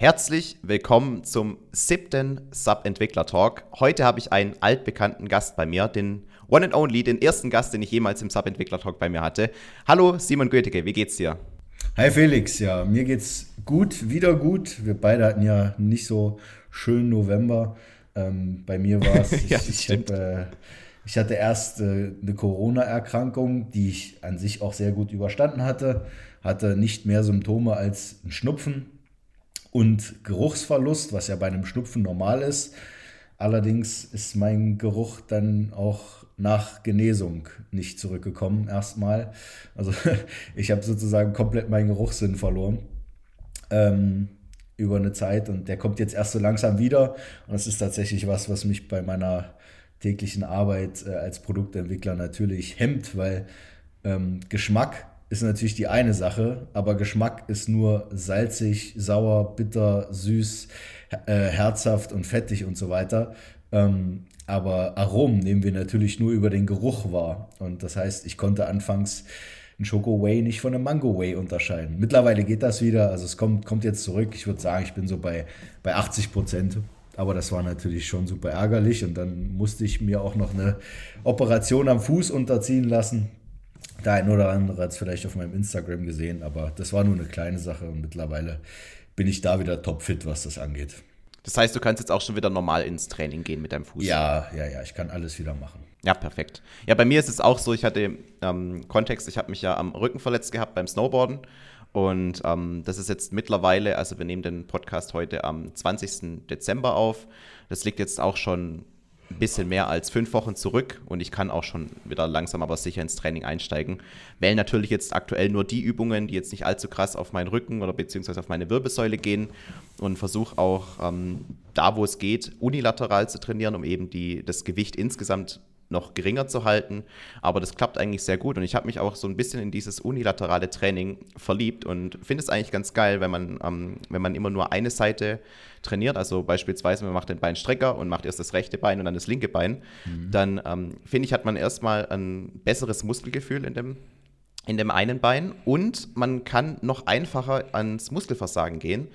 Herzlich willkommen zum siebten Sub-Entwickler-Talk. Heute habe ich einen altbekannten Gast bei mir, den One and Only, den ersten Gast, den ich jemals im Sub-Entwickler-Talk bei mir hatte. Hallo Simon Goetheke, wie geht's dir? Hi Felix, ja, mir geht's gut, wieder gut. Wir beide hatten ja nicht so schönen November. Ähm, bei mir war es, ja, ich, ich, hab, äh, ich, hatte erst äh, eine Corona-Erkrankung, die ich an sich auch sehr gut überstanden hatte, hatte nicht mehr Symptome als ein Schnupfen und Geruchsverlust, was ja bei einem Schnupfen normal ist. Allerdings ist mein Geruch dann auch nach Genesung nicht zurückgekommen erstmal. Also ich habe sozusagen komplett meinen Geruchssinn verloren ähm, über eine Zeit und der kommt jetzt erst so langsam wieder. Und das ist tatsächlich was, was mich bei meiner täglichen Arbeit äh, als Produktentwickler natürlich hemmt, weil ähm, Geschmack ist natürlich die eine Sache, aber Geschmack ist nur salzig, sauer, bitter, süß, äh, herzhaft und fettig und so weiter. Ähm, aber Aromen nehmen wir natürlich nur über den Geruch wahr. Und das heißt, ich konnte anfangs einen Schoko Whey nicht von einem Mango Whey unterscheiden. Mittlerweile geht das wieder, also es kommt, kommt jetzt zurück. Ich würde sagen, ich bin so bei, bei 80 Prozent. Aber das war natürlich schon super ärgerlich und dann musste ich mir auch noch eine Operation am Fuß unterziehen lassen der ein oder andere hat es vielleicht auf meinem Instagram gesehen, aber das war nur eine kleine Sache und mittlerweile bin ich da wieder topfit, was das angeht. Das heißt, du kannst jetzt auch schon wieder normal ins Training gehen mit deinem Fuß. Ja, ja, ja, ich kann alles wieder machen. Ja, perfekt. Ja, bei mir ist es auch so, ich hatte ähm, Kontext, ich habe mich ja am Rücken verletzt gehabt beim Snowboarden. Und ähm, das ist jetzt mittlerweile, also wir nehmen den Podcast heute am 20. Dezember auf. Das liegt jetzt auch schon ein bisschen mehr als fünf Wochen zurück und ich kann auch schon wieder langsam aber sicher ins Training einsteigen. Wähle natürlich jetzt aktuell nur die Übungen, die jetzt nicht allzu krass auf meinen Rücken oder beziehungsweise auf meine Wirbelsäule gehen und versuche auch ähm, da, wo es geht, unilateral zu trainieren, um eben die, das Gewicht insgesamt noch geringer zu halten. Aber das klappt eigentlich sehr gut und ich habe mich auch so ein bisschen in dieses unilaterale Training verliebt und finde es eigentlich ganz geil, wenn man, ähm, wenn man immer nur eine Seite trainiert. Also beispielsweise, man macht den Beinstrecker und macht erst das rechte Bein und dann das linke Bein. Mhm. Dann ähm, finde ich, hat man erstmal ein besseres Muskelgefühl in dem in dem einen Bein und man kann noch einfacher ans Muskelversagen gehen,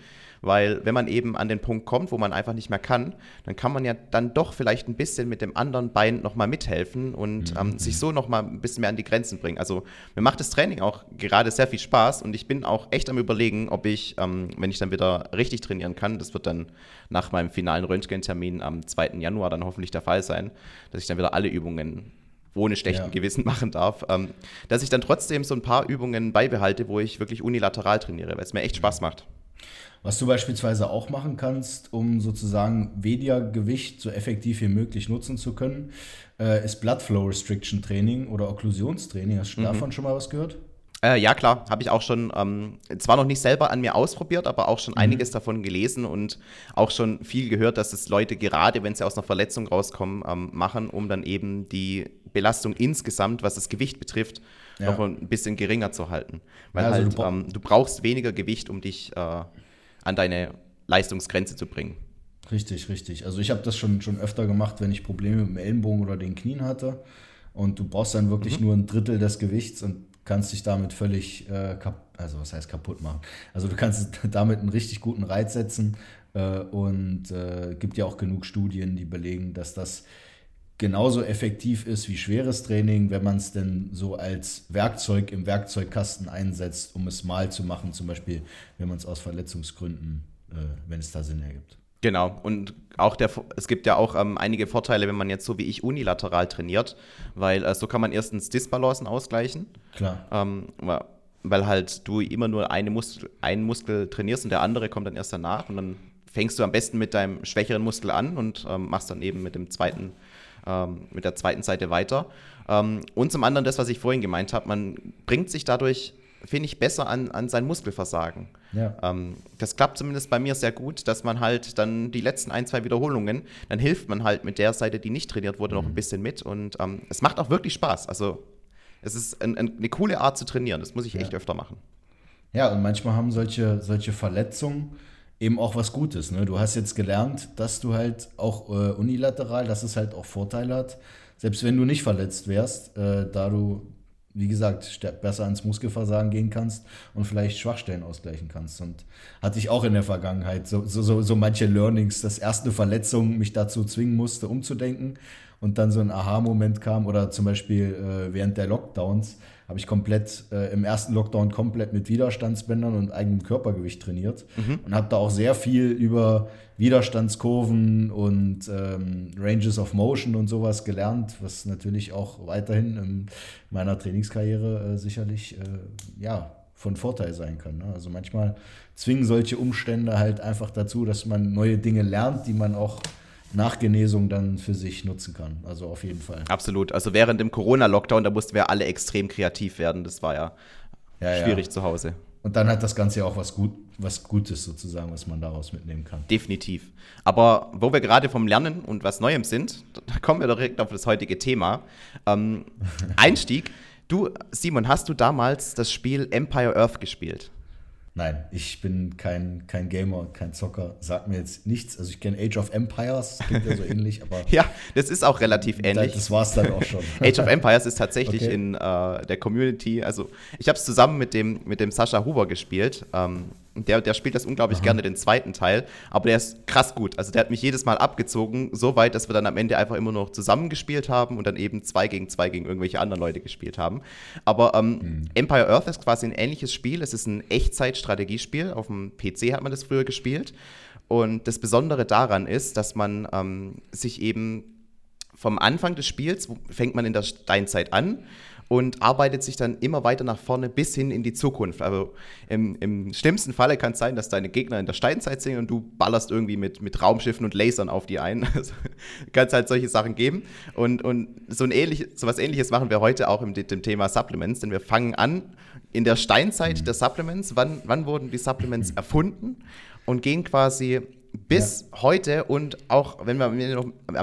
weil wenn man eben an den Punkt kommt, wo man einfach nicht mehr kann, dann kann man ja dann doch vielleicht ein bisschen mit dem anderen Bein nochmal mithelfen und mhm. ähm, sich so nochmal ein bisschen mehr an die Grenzen bringen. Also mir macht das Training auch gerade sehr viel Spaß und ich bin auch echt am überlegen, ob ich, ähm, wenn ich dann wieder richtig trainieren kann, das wird dann nach meinem finalen Röntgentermin am 2. Januar dann hoffentlich der Fall sein, dass ich dann wieder alle Übungen ohne schlechten ja. Gewissen machen darf, ähm, dass ich dann trotzdem so ein paar Übungen beibehalte, wo ich wirklich unilateral trainiere, weil es mir echt Spaß macht. Was du beispielsweise auch machen kannst, um sozusagen weniger Gewicht so effektiv wie möglich nutzen zu können, äh, ist Blood Flow Restriction Training oder Okklusionstraining. Hast du mhm. davon schon mal was gehört? Äh, ja, klar, habe ich auch schon, ähm, zwar noch nicht selber an mir ausprobiert, aber auch schon mhm. einiges davon gelesen und auch schon viel gehört, dass es Leute gerade, wenn sie aus einer Verletzung rauskommen, ähm, machen, um dann eben die Belastung insgesamt, was das Gewicht betrifft, ja. noch ein bisschen geringer zu halten. Weil ja, also halt, du, ähm, du, brauchst weniger Gewicht, um dich äh, an deine Leistungsgrenze zu bringen. Richtig, richtig. Also ich habe das schon, schon öfter gemacht, wenn ich Probleme mit dem Ellenbogen oder den Knien hatte. Und du brauchst dann wirklich mhm. nur ein Drittel des Gewichts und kannst dich damit völlig, äh, also was heißt kaputt machen? Also du kannst damit einen richtig guten Reiz setzen äh, und äh, gibt ja auch genug Studien, die belegen, dass das genauso effektiv ist wie schweres Training, wenn man es denn so als Werkzeug im Werkzeugkasten einsetzt, um es mal zu machen, zum Beispiel, wenn man es aus Verletzungsgründen, äh, wenn es da Sinn ergibt. Genau, und auch der, es gibt ja auch ähm, einige Vorteile, wenn man jetzt so wie ich unilateral trainiert, weil äh, so kann man erstens Disbalancen ausgleichen. Klar. Ähm, weil halt du immer nur eine Muskel, einen Muskel trainierst und der andere kommt dann erst danach und dann fängst du am besten mit deinem schwächeren Muskel an und ähm, machst dann eben mit dem zweiten ähm, mit der zweiten Seite weiter. Ähm, und zum anderen das, was ich vorhin gemeint habe, man bringt sich dadurch, finde ich, besser an, an sein Muskelversagen. Ja. Ähm, das klappt zumindest bei mir sehr gut, dass man halt dann die letzten ein, zwei Wiederholungen, dann hilft man halt mit der Seite, die nicht trainiert wurde, mhm. noch ein bisschen mit. Und ähm, es macht auch wirklich Spaß. Also es ist ein, ein, eine coole Art zu trainieren. Das muss ich echt ja. öfter machen. Ja, und manchmal haben solche, solche Verletzungen eben auch was Gutes. Ne? Du hast jetzt gelernt, dass du halt auch äh, unilateral, dass es halt auch Vorteile hat. Selbst wenn du nicht verletzt wärst, äh, da du wie gesagt, besser ans Muskelversagen gehen kannst und vielleicht Schwachstellen ausgleichen kannst. Und hatte ich auch in der Vergangenheit so, so, so manche Learnings, dass erst eine Verletzung mich dazu zwingen musste, umzudenken und dann so ein Aha-Moment kam oder zum Beispiel äh, während der Lockdowns habe ich komplett äh, im ersten Lockdown komplett mit Widerstandsbändern und eigenem Körpergewicht trainiert mhm. und habe da auch sehr viel über Widerstandskurven und ähm, Ranges of Motion und sowas gelernt, was natürlich auch weiterhin in meiner Trainingskarriere äh, sicherlich äh, ja, von Vorteil sein kann. Ne? Also manchmal zwingen solche Umstände halt einfach dazu, dass man neue Dinge lernt, die man auch nach Genesung dann für sich nutzen kann. Also auf jeden Fall. Absolut. Also während dem Corona-Lockdown, da mussten wir alle extrem kreativ werden. Das war ja, ja schwierig ja. zu Hause. Und dann hat das Ganze ja auch was, Gut, was Gutes sozusagen, was man daraus mitnehmen kann. Definitiv. Aber wo wir gerade vom Lernen und was Neuem sind, da kommen wir direkt auf das heutige Thema. Ähm, Einstieg. Du, Simon, hast du damals das Spiel Empire Earth gespielt? Nein, ich bin kein, kein Gamer, kein Zocker. Sagt mir jetzt nichts. Also ich kenne Age of Empires, klingt ja so ähnlich, aber. ja, das ist auch relativ ähnlich. Das war es dann auch schon. Age of Empires ist tatsächlich okay. in äh, der Community, also ich habe es zusammen mit dem, mit dem Sascha Huber gespielt. Ähm, der, der spielt das unglaublich Aha. gerne, den zweiten Teil. Aber der ist krass gut. Also der hat mich jedes Mal abgezogen, so weit, dass wir dann am Ende einfach immer noch zusammengespielt haben und dann eben zwei gegen zwei gegen irgendwelche anderen Leute gespielt haben. Aber ähm, mhm. Empire Earth ist quasi ein ähnliches Spiel. Es ist ein Echtzeit-Strategiespiel. Auf dem PC hat man das früher gespielt. Und das Besondere daran ist, dass man ähm, sich eben vom Anfang des Spiels fängt man in der Steinzeit an und arbeitet sich dann immer weiter nach vorne bis hin in die Zukunft. Also im, im schlimmsten Falle kann es sein, dass deine Gegner in der Steinzeit sind und du ballerst irgendwie mit, mit Raumschiffen und Lasern auf die ein. Also, kann es halt solche Sachen geben. Und, und so, ein ähnlich, so was ähnliches machen wir heute auch im dem Thema Supplements, denn wir fangen an in der Steinzeit der Supplements. Wann, wann wurden die Supplements erfunden? Und gehen quasi bis ja. heute und auch, wenn wir am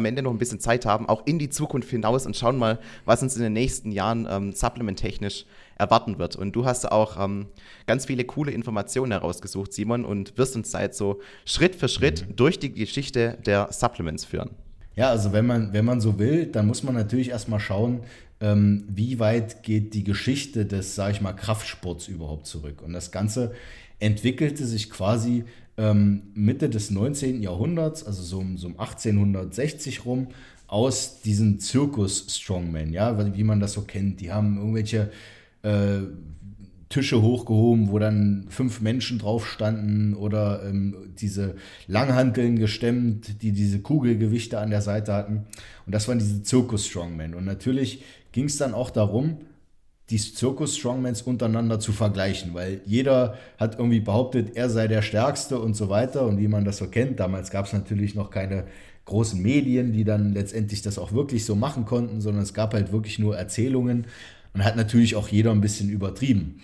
Ende, noch, ein bisschen Zeit haben, auch in die Zukunft hinaus und schauen mal, was uns in den nächsten Jahren ähm, supplementtechnisch erwarten wird. Und du hast auch ähm, ganz viele coole Informationen herausgesucht, Simon, und wirst uns seit so Schritt für Schritt mhm. durch die Geschichte der Supplements führen. Ja, also wenn man, wenn man so will, dann muss man natürlich erstmal schauen, ähm, wie weit geht die Geschichte des, sage ich mal, Kraftsports überhaupt zurück. Und das Ganze entwickelte sich quasi ähm, Mitte des 19. Jahrhunderts, also so, so um 1860 rum, aus diesen Zirkus-Strongmen, ja, wie man das so kennt. Die haben irgendwelche äh, Tische hochgehoben, wo dann fünf Menschen drauf standen oder ähm, diese Langhanteln gestemmt, die diese Kugelgewichte an der Seite hatten. Und das waren diese Zirkus-Strongmen. Und natürlich ging es dann auch darum, die Zirkus-Strongmans untereinander zu vergleichen, weil jeder hat irgendwie behauptet, er sei der Stärkste und so weiter. Und wie man das so kennt, damals gab es natürlich noch keine großen Medien, die dann letztendlich das auch wirklich so machen konnten, sondern es gab halt wirklich nur Erzählungen und hat natürlich auch jeder ein bisschen übertrieben.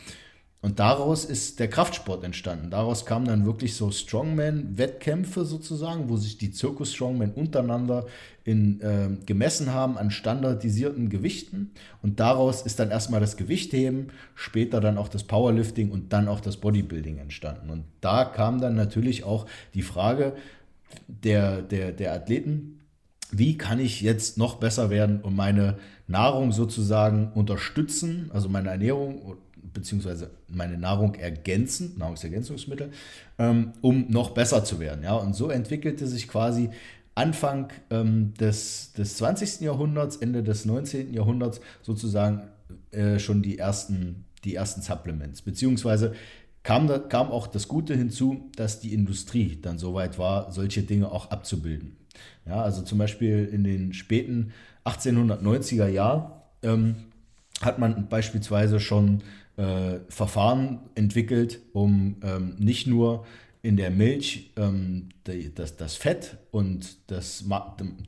Und daraus ist der Kraftsport entstanden. Daraus kamen dann wirklich so Strongman-Wettkämpfe sozusagen, wo sich die Zirkus-Strongmen untereinander in, äh, gemessen haben an standardisierten Gewichten. Und daraus ist dann erstmal das Gewichtheben, später dann auch das Powerlifting und dann auch das Bodybuilding entstanden. Und da kam dann natürlich auch die Frage der, der, der Athleten, wie kann ich jetzt noch besser werden und meine Nahrung sozusagen unterstützen, also meine Ernährung beziehungsweise meine Nahrung ergänzen, Nahrungsergänzungsmittel, ähm, um noch besser zu werden. Ja? Und so entwickelte sich quasi Anfang ähm, des, des 20. Jahrhunderts, Ende des 19. Jahrhunderts sozusagen äh, schon die ersten, die ersten Supplements. Beziehungsweise kam, da, kam auch das Gute hinzu, dass die Industrie dann soweit war, solche Dinge auch abzubilden. Ja, also zum Beispiel in den späten 1890er Jahren ähm, hat man beispielsweise schon äh, Verfahren entwickelt, um ähm, nicht nur in der Milch ähm, die, das, das Fett und das,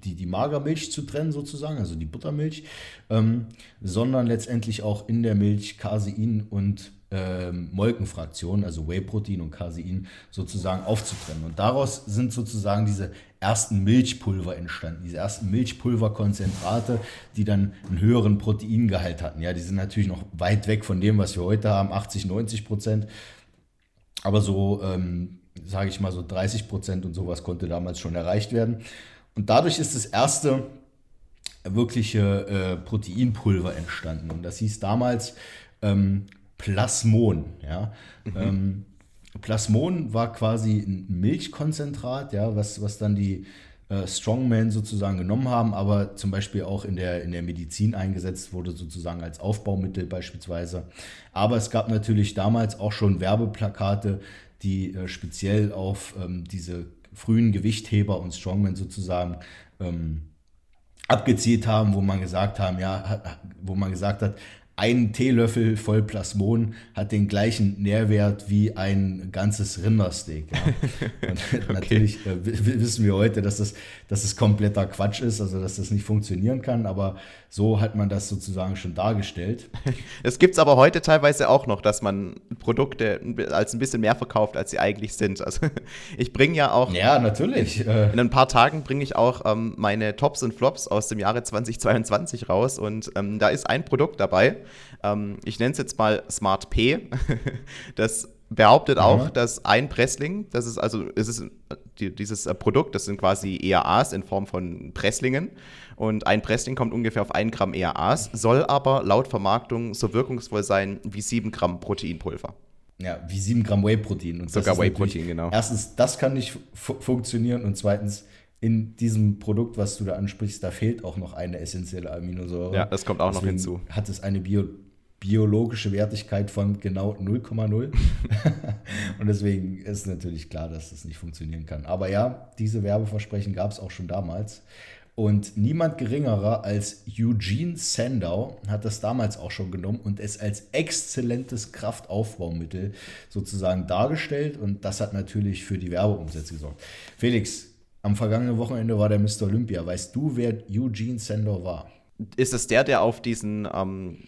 die, die Magermilch zu trennen, sozusagen, also die Buttermilch, ähm, sondern letztendlich auch in der Milch Casein und ähm, Molkenfraktionen, also Whey-Protein und Casein, sozusagen aufzutrennen. Und daraus sind sozusagen diese ersten Milchpulver entstanden, diese ersten Milchpulverkonzentrate, die dann einen höheren Proteingehalt hatten. Ja, die sind natürlich noch weit weg von dem, was wir heute haben, 80, 90 Prozent. Aber so, ähm, sage ich mal, so 30 Prozent und sowas konnte damals schon erreicht werden. Und dadurch ist das erste wirkliche äh, Proteinpulver entstanden. Und das hieß damals ähm, Plasmon. Ja? Mhm. Ähm, Plasmon war quasi ein Milchkonzentrat, ja, was, was dann die äh, Strongmen sozusagen genommen haben, aber zum Beispiel auch in der, in der Medizin eingesetzt wurde, sozusagen als Aufbaumittel beispielsweise. Aber es gab natürlich damals auch schon Werbeplakate, die äh, speziell auf ähm, diese frühen Gewichtheber und Strongmen sozusagen ähm, abgezielt haben, wo man gesagt haben, ja, wo man gesagt hat, ein Teelöffel voll Plasmon hat den gleichen Nährwert wie ein ganzes Rindersteak. Ja. okay. Natürlich äh, wissen wir heute, dass das, dass das kompletter Quatsch ist, also dass das nicht funktionieren kann, aber so hat man das sozusagen schon dargestellt. Es gibt es aber heute teilweise auch noch, dass man Produkte als ein bisschen mehr verkauft, als sie eigentlich sind. Also ich bringe ja auch. Ja, natürlich. Äh, in ein paar Tagen bringe ich auch ähm, meine Tops und Flops aus dem Jahre 2022 raus und ähm, da ist ein Produkt dabei. Ähm, ich nenne es jetzt mal Smart P. das behauptet auch, mhm. dass ein Pressling, das ist also, es ist die, dieses äh, Produkt, das sind quasi ERAs in Form von Presslingen. Und ein Pressling kommt ungefähr auf 1 Gramm ERAs, soll aber laut Vermarktung so wirkungsvoll sein wie 7 Gramm Proteinpulver. Ja, wie 7 Gramm Whey-Protein. Sogar Whey-Protein, genau. Erstens, das kann nicht funktionieren und zweitens, in diesem Produkt, was du da ansprichst, da fehlt auch noch eine essentielle Aminosäure. Ja, das kommt auch Deswegen noch hinzu. Hat es eine Bio biologische Wertigkeit von genau 0,0. und deswegen ist natürlich klar, dass das nicht funktionieren kann. Aber ja, diese Werbeversprechen gab es auch schon damals. Und niemand geringerer als Eugene Sandow hat das damals auch schon genommen und es als exzellentes Kraftaufbaumittel sozusagen dargestellt. Und das hat natürlich für die Werbeumsätze gesorgt. Felix, am vergangenen Wochenende war der Mr. Olympia. Weißt du, wer Eugene Sandow war? Ist es der, der auf diesen ähm,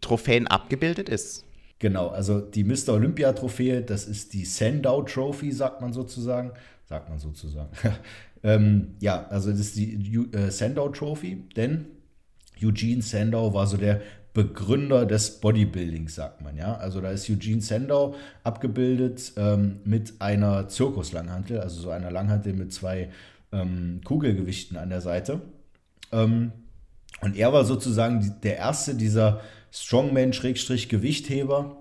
Trophäen abgebildet ist? Genau, also die Mr. Olympia-Trophäe, das ist die Sandow Trophy, sagt man sozusagen. Sagt man sozusagen. ähm, ja, also das ist die äh, Sandow Trophy, denn Eugene Sandow war so der Begründer des Bodybuildings, sagt man, ja. Also da ist Eugene Sandow abgebildet ähm, mit einer Zirkuslanghantel, also so einer Langhantel mit zwei ähm, Kugelgewichten an der Seite. Ähm, und er war sozusagen der erste dieser Strongman-Gewichtheber,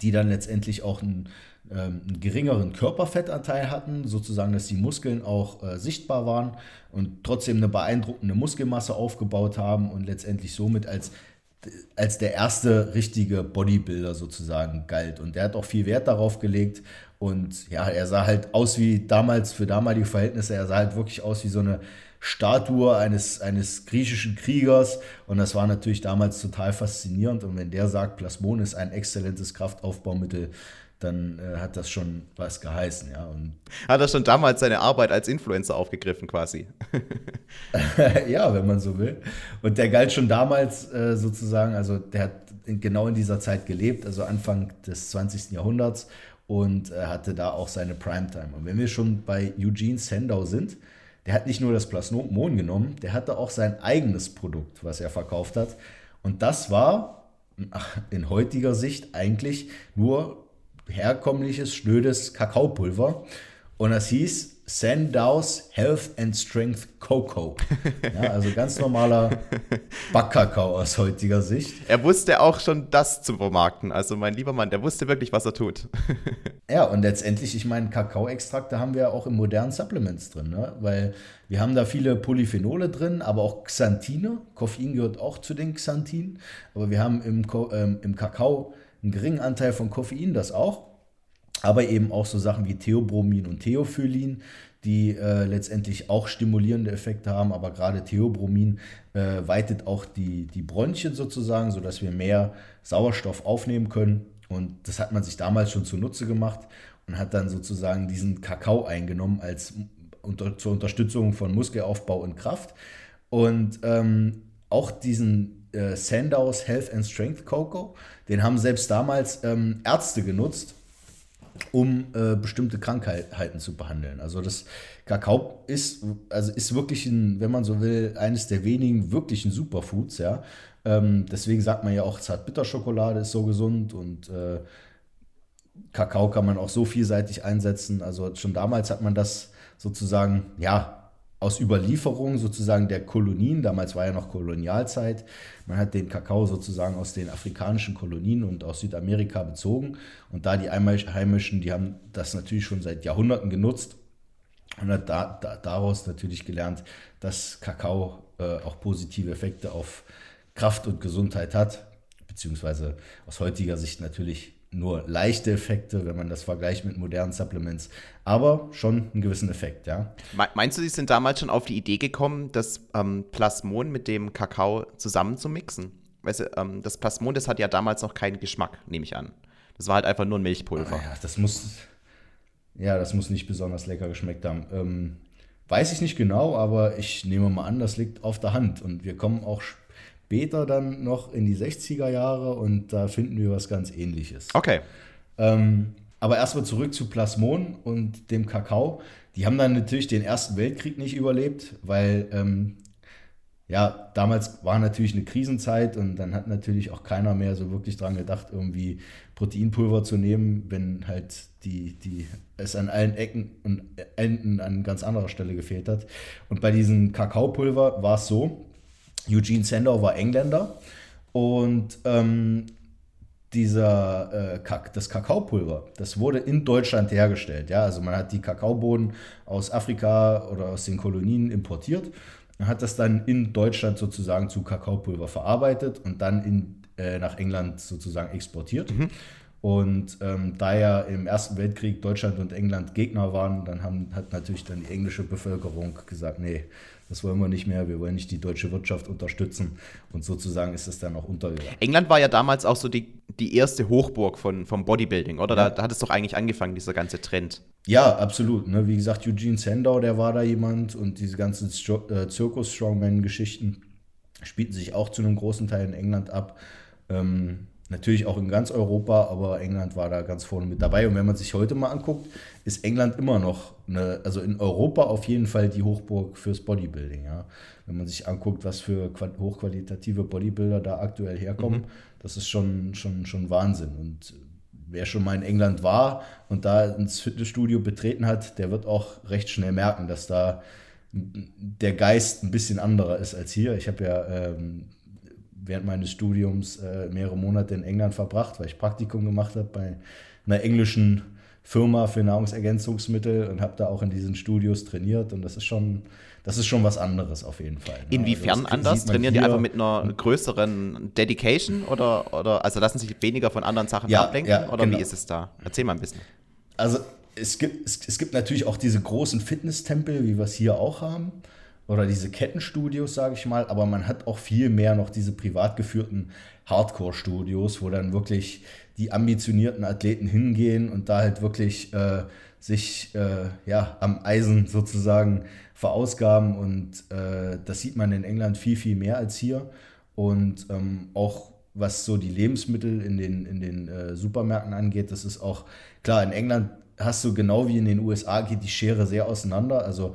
die dann letztendlich auch ähm, einen, geringeren Körperfettanteil hatten, sozusagen, dass die Muskeln auch äh, sichtbar waren und trotzdem eine beeindruckende Muskelmasse aufgebaut haben und letztendlich somit als, als der erste richtige Bodybuilder sozusagen galt. Und der hat auch viel Wert darauf gelegt. Und ja, er sah halt aus wie damals, für damalige Verhältnisse, er sah halt wirklich aus wie so eine Statue eines, eines griechischen Kriegers. Und das war natürlich damals total faszinierend. Und wenn der sagt, Plasmon ist ein exzellentes Kraftaufbaumittel, dann äh, hat das schon was geheißen, ja. Und hat er schon damals seine Arbeit als Influencer aufgegriffen, quasi. ja, wenn man so will. Und der galt schon damals äh, sozusagen, also der hat in, genau in dieser Zeit gelebt, also Anfang des 20. Jahrhunderts und äh, hatte da auch seine Primetime. Und wenn wir schon bei Eugene Sandow sind, der hat nicht nur das Plasmon genommen, der hatte auch sein eigenes Produkt, was er verkauft hat. Und das war in heutiger Sicht eigentlich nur herkömmliches, schnödes Kakaopulver. Und das hieß Sandow's Health and Strength Cocoa. Ja, also ganz normaler Backkakao aus heutiger Sicht. Er wusste auch schon das zu vermarkten. Also mein lieber Mann, der wusste wirklich, was er tut. ja, und letztendlich, ich meine, Kakaoextrakte haben wir auch in modernen Supplements drin, ne? weil wir haben da viele Polyphenole drin, aber auch Xanthine. Koffein gehört auch zu den Xanthinen. Aber wir haben im, ähm, im Kakao einen geringen Anteil von Koffein, das auch aber eben auch so Sachen wie Theobromin und Theophyllin, die äh, letztendlich auch stimulierende Effekte haben, aber gerade Theobromin äh, weitet auch die, die Bronchien sozusagen, sodass wir mehr Sauerstoff aufnehmen können. Und das hat man sich damals schon zunutze gemacht und hat dann sozusagen diesen Kakao eingenommen als unter, zur Unterstützung von Muskelaufbau und Kraft. Und ähm, auch diesen äh, Sandow's Health and Strength Cocoa, den haben selbst damals ähm, Ärzte genutzt, um äh, bestimmte Krankheiten zu behandeln. Also das Kakao ist, also ist wirklich, ein, wenn man so will, eines der wenigen wirklichen Superfoods, ja. Ähm, deswegen sagt man ja auch, Zartbitterschokolade ist so gesund und äh, Kakao kann man auch so vielseitig einsetzen. Also schon damals hat man das sozusagen, ja, aus Überlieferung sozusagen der Kolonien, damals war ja noch Kolonialzeit, man hat den Kakao sozusagen aus den afrikanischen Kolonien und aus Südamerika bezogen und da die Einheimischen, die haben das natürlich schon seit Jahrhunderten genutzt und hat da, da, daraus natürlich gelernt, dass Kakao äh, auch positive Effekte auf Kraft und Gesundheit hat, beziehungsweise aus heutiger Sicht natürlich nur leichte Effekte, wenn man das vergleicht mit modernen Supplements, aber schon einen gewissen Effekt, ja. Meinst du, sie sind damals schon auf die Idee gekommen, das ähm, Plasmon mit dem Kakao zusammenzumixen? Weißt du, ähm, das Plasmon, das hat ja damals noch keinen Geschmack, nehme ich an. Das war halt einfach nur ein Milchpulver. Ja, das muss, ja, das muss nicht besonders lecker geschmeckt haben. Ähm, weiß ich nicht genau, aber ich nehme mal an, das liegt auf der Hand. Und wir kommen auch später dann noch in die 60er Jahre und da finden wir was ganz ähnliches. Okay. Ähm, aber erstmal zurück zu Plasmon und dem Kakao. Die haben dann natürlich den Ersten Weltkrieg nicht überlebt, weil ähm, ja, damals war natürlich eine Krisenzeit und dann hat natürlich auch keiner mehr so wirklich dran gedacht, irgendwie Proteinpulver zu nehmen, wenn halt die, die, es an allen Ecken und Enden an ganz anderer Stelle gefehlt hat. Und bei diesem Kakaopulver war es so, Eugene Sandow war Engländer und ähm, dieser, äh, das Kakaopulver, das wurde in Deutschland hergestellt. Ja? Also man hat die Kakaobohnen aus Afrika oder aus den Kolonien importiert und hat das dann in Deutschland sozusagen zu Kakaopulver verarbeitet und dann in, äh, nach England sozusagen exportiert. Mhm. Und ähm, da ja im Ersten Weltkrieg Deutschland und England Gegner waren, dann haben, hat natürlich dann die englische Bevölkerung gesagt, nee, das wollen wir nicht mehr, wir wollen nicht die deutsche Wirtschaft unterstützen. Und sozusagen ist es dann auch untergegangen. England war ja damals auch so die, die erste Hochburg von, vom Bodybuilding, oder? Ja. Da, da, hat es doch eigentlich angefangen, dieser ganze Trend. Ja, absolut. Ne? Wie gesagt, Eugene Sandow, der war da jemand und diese ganzen äh, Zirkus-Strongman-Geschichten spielten sich auch zu einem großen Teil in England ab. Ähm, Natürlich auch in ganz Europa, aber England war da ganz vorne mit dabei. Und wenn man sich heute mal anguckt, ist England immer noch, eine, also in Europa auf jeden Fall die Hochburg fürs Bodybuilding. Ja. Wenn man sich anguckt, was für hochqualitative Bodybuilder da aktuell herkommen, mhm. das ist schon, schon, schon Wahnsinn. Und wer schon mal in England war und da ins Fitnessstudio betreten hat, der wird auch recht schnell merken, dass da der Geist ein bisschen anderer ist als hier. Ich habe ja ähm, während meines Studiums äh, mehrere Monate in England verbracht, weil ich Praktikum gemacht habe bei einer englischen Firma für Nahrungsergänzungsmittel und habe da auch in diesen Studios trainiert und das ist schon, das ist schon was anderes auf jeden Fall. Ne? Inwiefern also anders? Trainieren die einfach mit einer größeren Dedication oder, oder also lassen sich weniger von anderen Sachen ja, ablenken ja, oder genau. wie ist es da? Erzähl mal ein bisschen. Also es gibt, es, es gibt natürlich auch diese großen Fitnesstempel, wie wir es hier auch haben oder diese Kettenstudios, sage ich mal, aber man hat auch viel mehr noch diese privat geführten Hardcore-Studios, wo dann wirklich die ambitionierten Athleten hingehen und da halt wirklich äh, sich äh, ja, am Eisen sozusagen verausgaben. Und äh, das sieht man in England viel, viel mehr als hier. Und ähm, auch was so die Lebensmittel in den, in den äh, Supermärkten angeht, das ist auch klar, in England hast du genau wie in den USA geht die Schere sehr auseinander, also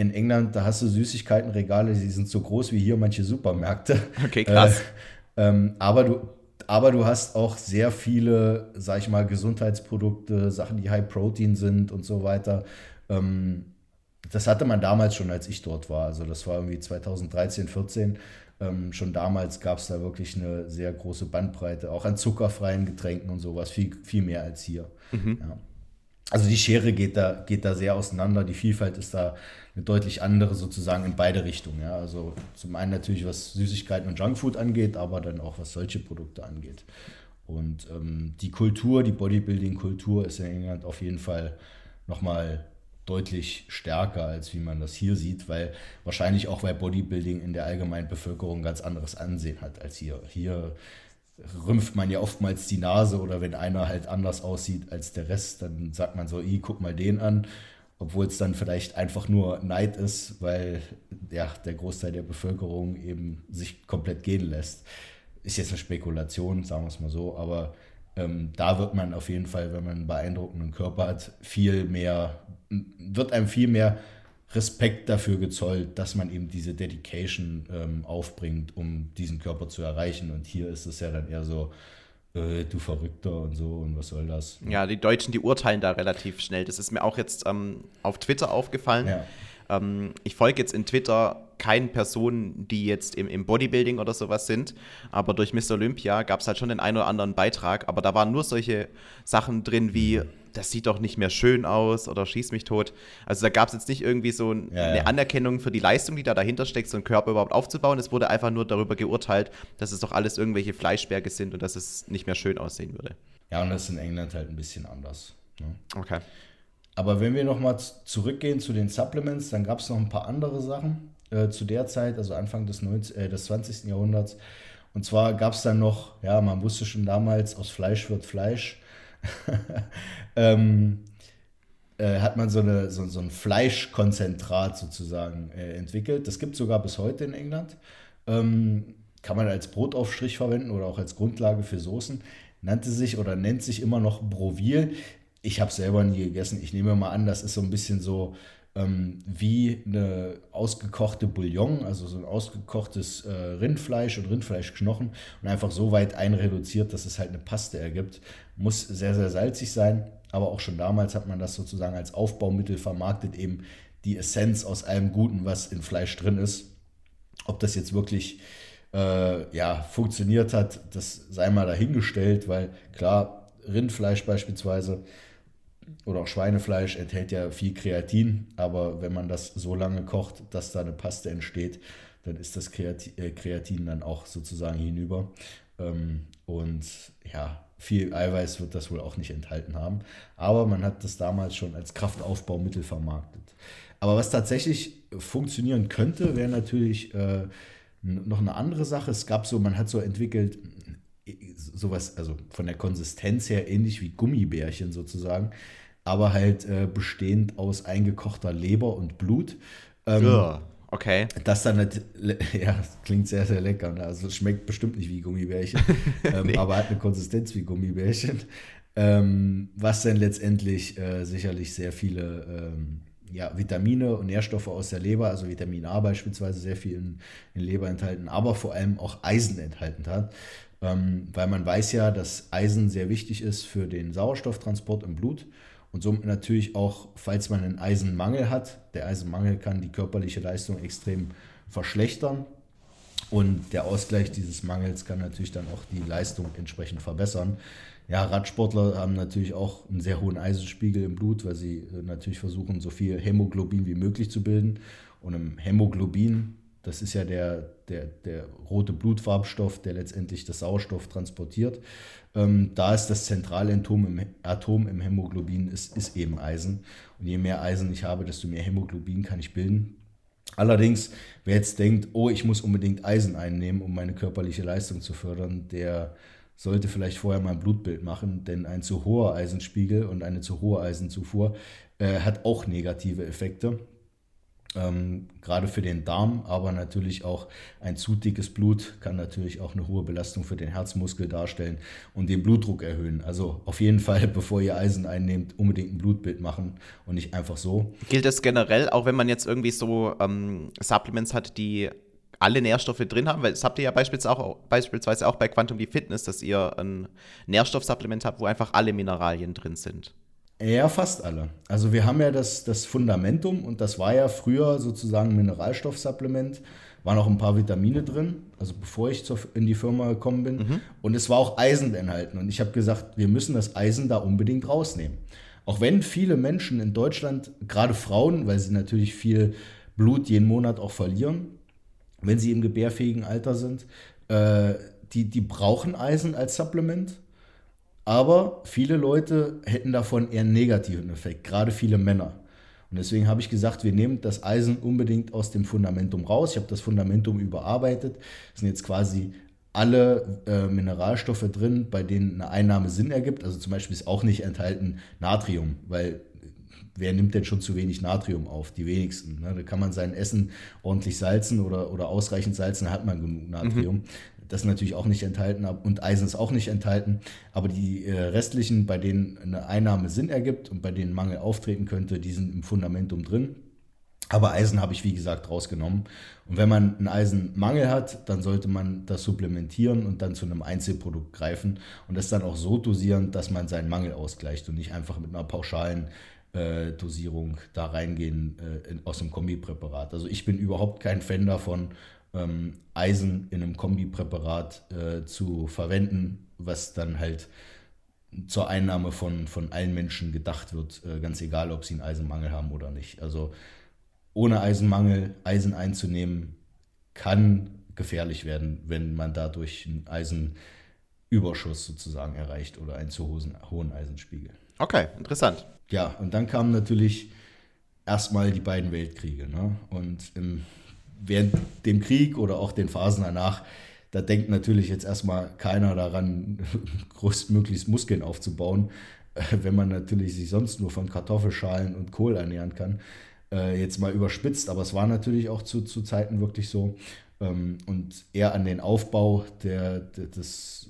in England, da hast du Süßigkeitenregale, die sind so groß wie hier manche Supermärkte. Okay, krass. Äh, ähm, aber, du, aber du hast auch sehr viele, sag ich mal, Gesundheitsprodukte, Sachen, die High Protein sind und so weiter. Ähm, das hatte man damals schon, als ich dort war. Also das war irgendwie 2013, 14. Ähm, schon damals gab es da wirklich eine sehr große Bandbreite, auch an zuckerfreien Getränken und sowas, viel, viel mehr als hier. Mhm. Ja. Also die Schere geht da, geht da sehr auseinander. Die Vielfalt ist da eine deutlich andere sozusagen in beide Richtungen. Ja. Also zum einen natürlich, was Süßigkeiten und Junkfood angeht, aber dann auch was solche Produkte angeht. Und ähm, die Kultur, die Bodybuilding-Kultur ist in England auf jeden Fall nochmal deutlich stärker, als wie man das hier sieht, weil wahrscheinlich auch weil Bodybuilding in der allgemeinen Bevölkerung ganz anderes Ansehen hat als hier. Hier rümpft man ja oftmals die Nase oder wenn einer halt anders aussieht als der Rest, dann sagt man so, i, guck mal den an, obwohl es dann vielleicht einfach nur Neid ist, weil ja, der Großteil der Bevölkerung eben sich komplett gehen lässt. Ist jetzt eine Spekulation, sagen wir es mal so, aber ähm, da wird man auf jeden Fall, wenn man einen beeindruckenden Körper hat, viel mehr, wird einem viel mehr Respekt dafür gezollt, dass man eben diese Dedication ähm, aufbringt, um diesen Körper zu erreichen. Und hier ist es ja dann eher so, äh, du Verrückter und so und was soll das? Ja, die Deutschen, die urteilen da relativ schnell. Das ist mir auch jetzt ähm, auf Twitter aufgefallen. Ja. ähm, ich folge jetzt in Twitter keinen Personen, die jetzt im, im Bodybuilding oder sowas sind, aber durch Mr. Olympia gab es halt schon den einen oder anderen Beitrag, aber da waren nur solche Sachen drin wie, das sieht doch nicht mehr schön aus oder schieß mich tot. Also da gab es jetzt nicht irgendwie so ein, ja, eine Anerkennung für die Leistung, die da dahinter steckt, so einen Körper überhaupt aufzubauen. Es wurde einfach nur darüber geurteilt, dass es doch alles irgendwelche Fleischberge sind und dass es nicht mehr schön aussehen würde. Ja, und das ist in England halt ein bisschen anders. Ne? Okay. Aber wenn wir nochmal zurückgehen zu den Supplements, dann gab es noch ein paar andere Sachen äh, zu der Zeit, also Anfang des, 19, äh, des 20. Jahrhunderts. Und zwar gab es dann noch, ja, man wusste schon damals, aus Fleisch wird Fleisch. ähm, äh, hat man so, eine, so, so ein Fleischkonzentrat sozusagen äh, entwickelt. Das gibt es sogar bis heute in England. Ähm, kann man als Brotaufstrich verwenden oder auch als Grundlage für Soßen. Nannte sich oder nennt sich immer noch Brovil. Ich habe selber nie gegessen. Ich nehme mal an, das ist so ein bisschen so ähm, wie eine ausgekochte Bouillon, also so ein ausgekochtes äh, Rindfleisch und Rindfleischknochen und einfach so weit einreduziert, dass es halt eine Paste ergibt. Muss sehr, sehr salzig sein, aber auch schon damals hat man das sozusagen als Aufbaumittel vermarktet, eben die Essenz aus allem Guten, was in Fleisch drin ist. Ob das jetzt wirklich äh, ja, funktioniert hat, das sei mal dahingestellt, weil klar, Rindfleisch beispielsweise oder auch Schweinefleisch enthält ja viel Kreatin, aber wenn man das so lange kocht, dass da eine Paste entsteht, dann ist das Kreatin, äh, Kreatin dann auch sozusagen hinüber. Ähm, und ja, viel Eiweiß wird das wohl auch nicht enthalten haben. Aber man hat das damals schon als Kraftaufbaumittel vermarktet. Aber was tatsächlich funktionieren könnte, wäre natürlich äh, noch eine andere Sache. Es gab so, man hat so entwickelt, sowas, also von der Konsistenz her ähnlich wie Gummibärchen sozusagen, aber halt äh, bestehend aus eingekochter Leber und Blut. Ähm, ja, okay. Das dann halt, ja, klingt sehr, sehr lecker. Ne? Also es schmeckt bestimmt nicht wie Gummibärchen, ähm, nee. aber hat eine Konsistenz wie Gummibärchen. Ähm, was dann letztendlich äh, sicherlich sehr viele ähm, ja, Vitamine und Nährstoffe aus der Leber, also Vitamin A beispielsweise, sehr viel in, in Leber enthalten, aber vor allem auch Eisen enthalten hat. Ähm, weil man weiß ja, dass Eisen sehr wichtig ist für den Sauerstofftransport im Blut und somit natürlich auch, falls man einen Eisenmangel hat, der Eisenmangel kann die körperliche Leistung extrem verschlechtern und der Ausgleich dieses Mangels kann natürlich dann auch die Leistung entsprechend verbessern. Ja, Radsportler haben natürlich auch einen sehr hohen Eisenspiegel im Blut, weil sie äh, natürlich versuchen, so viel Hämoglobin wie möglich zu bilden. Und im Hämoglobin das ist ja der, der, der rote Blutfarbstoff, der letztendlich das Sauerstoff transportiert. Ähm, da ist das zentrale Atom im, Atom im Hämoglobin, ist, ist eben Eisen. Und je mehr Eisen ich habe, desto mehr Hämoglobin kann ich bilden. Allerdings, wer jetzt denkt, oh, ich muss unbedingt Eisen einnehmen, um meine körperliche Leistung zu fördern, der sollte vielleicht vorher mal ein Blutbild machen, denn ein zu hoher Eisenspiegel und eine zu hohe Eisenzufuhr äh, hat auch negative Effekte. Ähm, gerade für den Darm, aber natürlich auch ein zu dickes Blut kann natürlich auch eine hohe Belastung für den Herzmuskel darstellen und den Blutdruck erhöhen. Also auf jeden Fall, bevor ihr Eisen einnehmt, unbedingt ein Blutbild machen und nicht einfach so. Gilt das generell, auch wenn man jetzt irgendwie so ähm, Supplements hat, die alle Nährstoffe drin haben, weil das habt ihr ja beispielsweise auch, beispielsweise auch bei Quantum die Fitness, dass ihr ein Nährstoffsupplement habt, wo einfach alle Mineralien drin sind. Ja, fast alle. Also wir haben ja das, das Fundamentum und das war ja früher sozusagen Mineralstoffsupplement. Waren auch ein paar Vitamine drin, also bevor ich zur, in die Firma gekommen bin. Mhm. Und es war auch Eisen enthalten. Und ich habe gesagt, wir müssen das Eisen da unbedingt rausnehmen. Auch wenn viele Menschen in Deutschland, gerade Frauen, weil sie natürlich viel Blut jeden Monat auch verlieren, wenn sie im gebärfähigen Alter sind, äh, die, die brauchen Eisen als Supplement aber viele Leute hätten davon eher einen negativen Effekt, gerade viele Männer. Und deswegen habe ich gesagt, wir nehmen das Eisen unbedingt aus dem Fundamentum raus. Ich habe das Fundamentum überarbeitet. Es sind jetzt quasi alle äh, Mineralstoffe drin, bei denen eine Einnahme Sinn ergibt. Also zum Beispiel ist auch nicht enthalten Natrium, weil wer nimmt denn schon zu wenig Natrium auf? Die wenigsten. Ne? Da kann man sein Essen ordentlich salzen oder, oder ausreichend salzen, dann hat man genug Natrium. Mhm. Das ist natürlich auch nicht enthalten und Eisen ist auch nicht enthalten. Aber die äh, restlichen, bei denen eine Einnahme Sinn ergibt und bei denen Mangel auftreten könnte, die sind im Fundamentum drin. Aber Eisen habe ich, wie gesagt, rausgenommen. Und wenn man einen Eisenmangel hat, dann sollte man das supplementieren und dann zu einem Einzelprodukt greifen und das dann auch so dosieren, dass man seinen Mangel ausgleicht und nicht einfach mit einer pauschalen äh, Dosierung da reingehen äh, in, aus dem Kombipräparat. Also ich bin überhaupt kein Fan davon, ähm, Eisen in einem Kombipräparat äh, zu verwenden, was dann halt zur Einnahme von, von allen Menschen gedacht wird, äh, ganz egal, ob sie einen Eisenmangel haben oder nicht. Also ohne Eisenmangel Eisen einzunehmen, kann gefährlich werden, wenn man dadurch einen Eisenüberschuss sozusagen erreicht oder einen zu hohen, Eisenspiegel. Okay, interessant. Ja, und dann kamen natürlich erstmal die beiden Weltkriege. Ne? Und im, während dem Krieg oder auch den Phasen danach, da denkt natürlich jetzt erstmal keiner daran, größtmöglichst Muskeln aufzubauen, wenn man natürlich sich sonst nur von Kartoffelschalen und Kohl ernähren kann. Äh, jetzt mal überspitzt, aber es war natürlich auch zu, zu Zeiten wirklich so. Ähm, und eher an den Aufbau der, der des,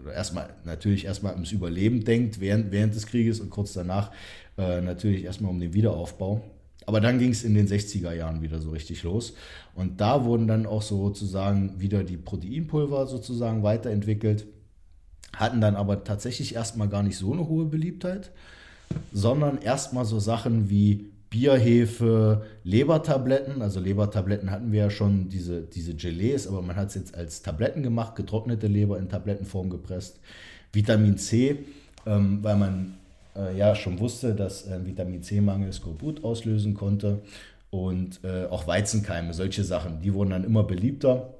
oder erstmal, natürlich erstmal ums Überleben denkt während, während des Krieges und kurz danach äh, natürlich erstmal um den Wiederaufbau. Aber dann ging es in den 60er Jahren wieder so richtig los. Und da wurden dann auch sozusagen wieder die Proteinpulver sozusagen weiterentwickelt, hatten dann aber tatsächlich erstmal gar nicht so eine hohe Beliebtheit, sondern erstmal so Sachen wie Bierhefe, Lebertabletten. Also Lebertabletten hatten wir ja schon, diese, diese Gelees, aber man hat es jetzt als Tabletten gemacht, getrocknete Leber in Tablettenform gepresst. Vitamin C, ähm, weil man äh, ja schon wusste, dass äh, Vitamin C-Mangel Skorbut auslösen konnte. Und äh, auch Weizenkeime, solche Sachen, die wurden dann immer beliebter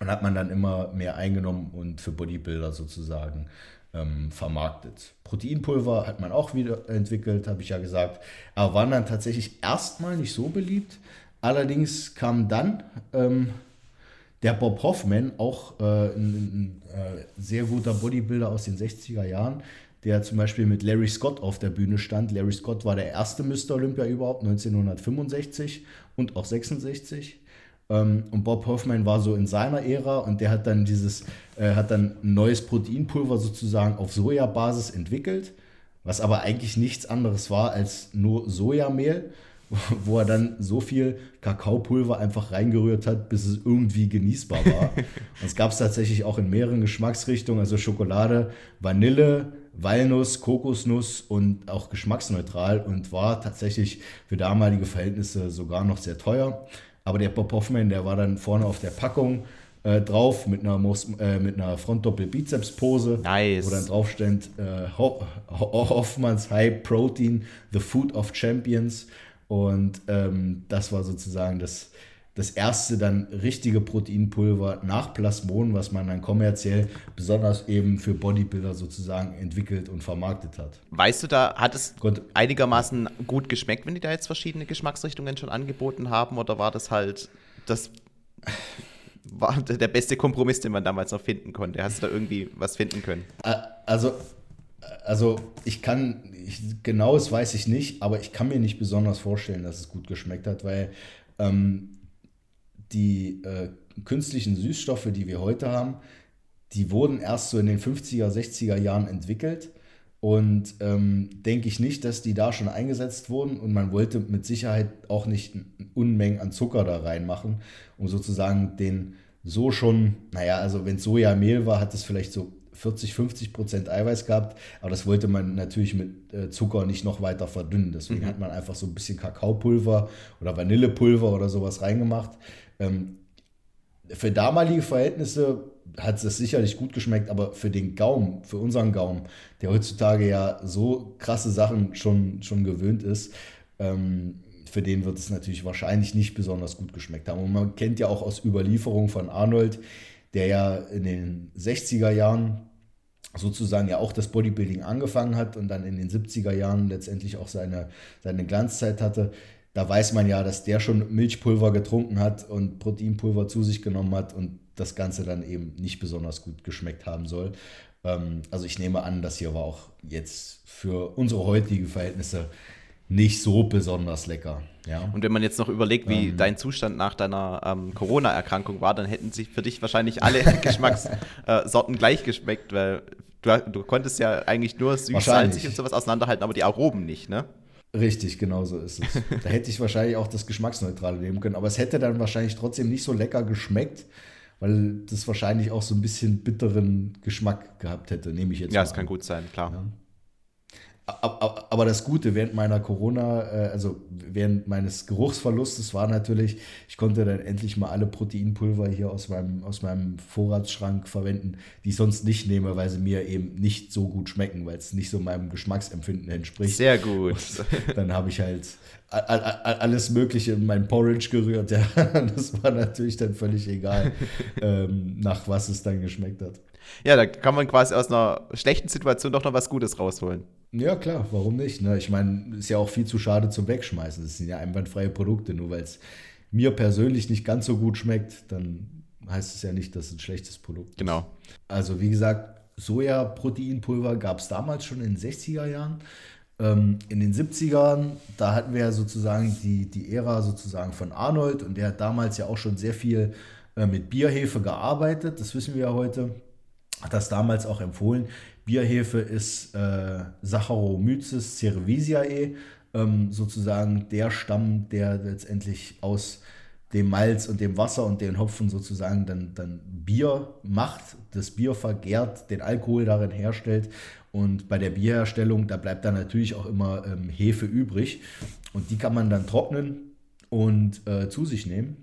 und hat man dann immer mehr eingenommen und für Bodybuilder sozusagen ähm, vermarktet. Proteinpulver hat man auch wieder entwickelt, habe ich ja gesagt, aber waren dann tatsächlich erstmal nicht so beliebt. Allerdings kam dann ähm, der Bob Hoffman, auch äh, ein, ein äh, sehr guter Bodybuilder aus den 60er Jahren, der zum Beispiel mit Larry Scott auf der Bühne stand. Larry Scott war der erste Mr. Olympia überhaupt, 1965 und auch 66. Ähm, und Bob Hoffman war so in seiner Ära und der hat dann dieses, äh, hat dann ein neues Proteinpulver sozusagen auf Sojabasis entwickelt, was aber eigentlich nichts anderes war als nur Sojamehl, wo er dann so viel Kakaopulver einfach reingerührt hat, bis es irgendwie genießbar war. und es gab es tatsächlich auch in mehreren Geschmacksrichtungen, also Schokolade, Vanille, Walnuss, Kokosnuss und auch geschmacksneutral und war tatsächlich für damalige Verhältnisse sogar noch sehr teuer. Aber der Bob Hoffman, der war dann vorne auf der Packung äh, drauf mit einer, äh, mit einer Frontdoppel-Bizeps-Pose, nice. wo dann drauf stand äh, Ho Ho Hoffmanns High Protein, The Food of Champions. Und ähm, das war sozusagen das, das erste dann richtige Proteinpulver nach Plasmon, was man dann kommerziell besonders eben für Bodybuilder sozusagen entwickelt und vermarktet hat. Weißt du da, hat es Gott. einigermaßen gut geschmeckt, wenn die da jetzt verschiedene Geschmacksrichtungen schon angeboten haben oder war das halt das war der beste Kompromiss, den man damals noch finden konnte? Hast du da irgendwie was finden können? Also also ich kann, ich, genaues weiß ich nicht, aber ich kann mir nicht besonders vorstellen, dass es gut geschmeckt hat, weil ähm, die äh, künstlichen Süßstoffe, die wir heute haben, die wurden erst so in den 50er, 60er Jahren entwickelt. Und ähm, denke ich nicht, dass die da schon eingesetzt wurden. Und man wollte mit Sicherheit auch nicht Unmengen an Zucker da reinmachen, um sozusagen den so schon, naja, also wenn Sojamehl war, hat es vielleicht so 40, 50 Prozent Eiweiß gehabt, aber das wollte man natürlich mit äh, Zucker nicht noch weiter verdünnen. Deswegen mhm. hat man einfach so ein bisschen Kakaopulver oder Vanillepulver oder sowas reingemacht. Ähm, für damalige Verhältnisse hat es sicherlich gut geschmeckt, aber für den Gaumen, für unseren Gaumen, der heutzutage ja so krasse Sachen schon, schon gewöhnt ist, ähm, für den wird es natürlich wahrscheinlich nicht besonders gut geschmeckt haben. Und man kennt ja auch aus Überlieferung von Arnold, der ja in den 60er Jahren sozusagen ja auch das Bodybuilding angefangen hat und dann in den 70er Jahren letztendlich auch seine, seine Glanzzeit hatte, da weiß man ja, dass der schon Milchpulver getrunken hat und Proteinpulver zu sich genommen hat und das Ganze dann eben nicht besonders gut geschmeckt haben soll. Ähm, also ich nehme an, das hier war auch jetzt für unsere heutigen Verhältnisse nicht so besonders lecker. Ja. Und wenn man jetzt noch überlegt, wie ähm, dein Zustand nach deiner ähm, Corona-Erkrankung war, dann hätten sich für dich wahrscheinlich alle Geschmackssorten äh, gleich geschmeckt, weil du, du konntest ja eigentlich nur süß, salzig und sowas auseinanderhalten, aber die Aromen nicht, ne? Richtig, genau so ist es. da hätte ich wahrscheinlich auch das Geschmacksneutrale nehmen können, aber es hätte dann wahrscheinlich trotzdem nicht so lecker geschmeckt, weil das wahrscheinlich auch so ein bisschen bitteren Geschmack gehabt hätte, nehme ich jetzt Ja, es kann gut sein, klar. Ja. Aber das Gute während meiner Corona, äh, also während meines Geruchsverlustes war natürlich, ich konnte dann endlich mal alle Proteinpulver hier aus meinem, aus meinem Vorratsschrank verwenden, die ich sonst nicht nehme, weil sie mir eben nicht so gut schmecken, weil es nicht so meinem Geschmacksempfinden entspricht. Sehr gut. Und dann habe ich halt alles Mögliche in mein Porridge gerührt. Ja, das war natürlich dann völlig egal, ähm, nach was es dann geschmeckt hat. Ja, da kann man quasi aus einer schlechten Situation doch noch was Gutes rausholen. Ja, klar, warum nicht? Ne? Ich meine, ist ja auch viel zu schade zum Wegschmeißen. Das sind ja einwandfreie Produkte. Nur weil es mir persönlich nicht ganz so gut schmeckt, dann heißt es ja nicht, dass es ein schlechtes Produkt genau. ist. Genau. Also, wie gesagt, Sojaproteinpulver gab es damals schon in den 60er Jahren. Ähm, in den 70ern, da hatten wir ja sozusagen die, die Ära sozusagen von Arnold und der hat damals ja auch schon sehr viel äh, mit Bierhefe gearbeitet. Das wissen wir ja heute hat das damals auch empfohlen. Bierhefe ist äh, Saccharomyces cerevisiae, ähm, sozusagen der Stamm, der letztendlich aus dem Malz und dem Wasser und den Hopfen sozusagen dann, dann Bier macht, das Bier vergärt, den Alkohol darin herstellt. Und bei der Bierherstellung, da bleibt dann natürlich auch immer ähm, Hefe übrig. Und die kann man dann trocknen und äh, zu sich nehmen.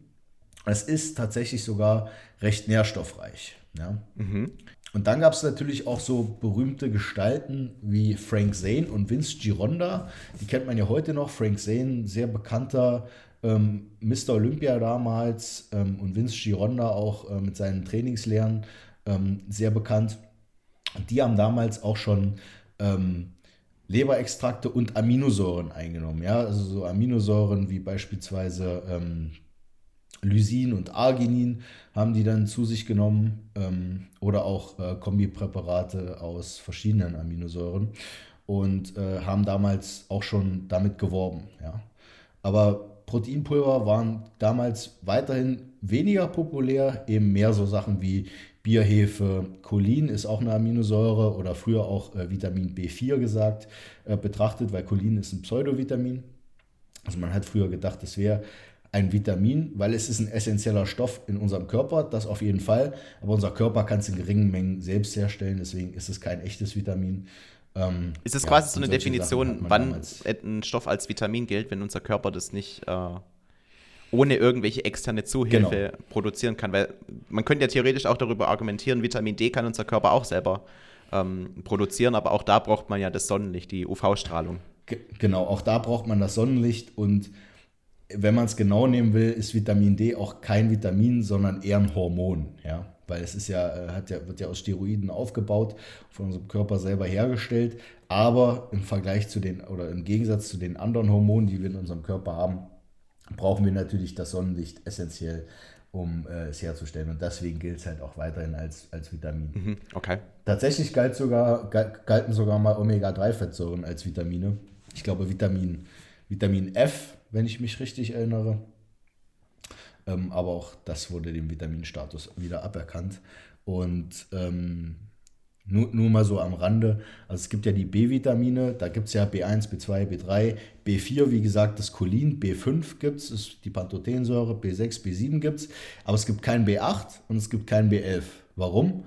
Es ist tatsächlich sogar recht nährstoffreich. Ja. Mhm. Und dann gab es natürlich auch so berühmte Gestalten wie Frank Zane und Vince Gironda. Die kennt man ja heute noch. Frank Zane, sehr bekannter ähm, Mr. Olympia damals ähm, und Vince Gironda auch äh, mit seinen Trainingslehren ähm, sehr bekannt. Die haben damals auch schon ähm, Leberextrakte und Aminosäuren eingenommen. Ja? Also so Aminosäuren wie beispielsweise ähm, Lysin und Arginin haben die dann zu sich genommen ähm, oder auch äh, Kombipräparate aus verschiedenen Aminosäuren und äh, haben damals auch schon damit geworben. Ja. Aber Proteinpulver waren damals weiterhin weniger populär, eben mehr so Sachen wie Bierhefe, Cholin ist auch eine Aminosäure oder früher auch äh, Vitamin B4 gesagt, äh, betrachtet, weil Cholin ist ein Pseudovitamin. Also man hat früher gedacht, das wäre ein Vitamin, weil es ist ein essentieller Stoff in unserem Körper, das auf jeden Fall. Aber unser Körper kann es in geringen Mengen selbst herstellen, deswegen ist es kein echtes Vitamin. Ähm, ist es ja, quasi so eine Definition, wann ein Stoff als Vitamin gilt, wenn unser Körper das nicht äh, ohne irgendwelche externe Zuhilfe genau. produzieren kann? Weil man könnte ja theoretisch auch darüber argumentieren, Vitamin D kann unser Körper auch selber ähm, produzieren, aber auch da braucht man ja das Sonnenlicht, die UV-Strahlung. Genau, auch da braucht man das Sonnenlicht und wenn man es genau nehmen will, ist Vitamin D auch kein Vitamin, sondern eher ein Hormon. Ja? Weil es ist ja, äh, hat ja, wird ja aus Steroiden aufgebaut, von unserem Körper selber hergestellt. Aber im Vergleich zu den oder im Gegensatz zu den anderen Hormonen, die wir in unserem Körper haben, brauchen wir natürlich das Sonnenlicht essentiell, um äh, es herzustellen. Und deswegen gilt es halt auch weiterhin als, als Vitamin. Mhm, okay. Tatsächlich galt sogar, galten sogar mal Omega-3-Fettsäuren als Vitamine. Ich glaube, Vitamin, Vitamin F wenn ich mich richtig erinnere. Ähm, aber auch das wurde dem Vitaminstatus wieder aberkannt. Und ähm, nur, nur mal so am Rande, also es gibt ja die B-Vitamine, da gibt es ja B1, B2, B3, B4, wie gesagt, das Cholin, B5 gibt es, die Pantothensäure, B6, B7 gibt es, aber es gibt kein B8 und es gibt kein B11. Warum?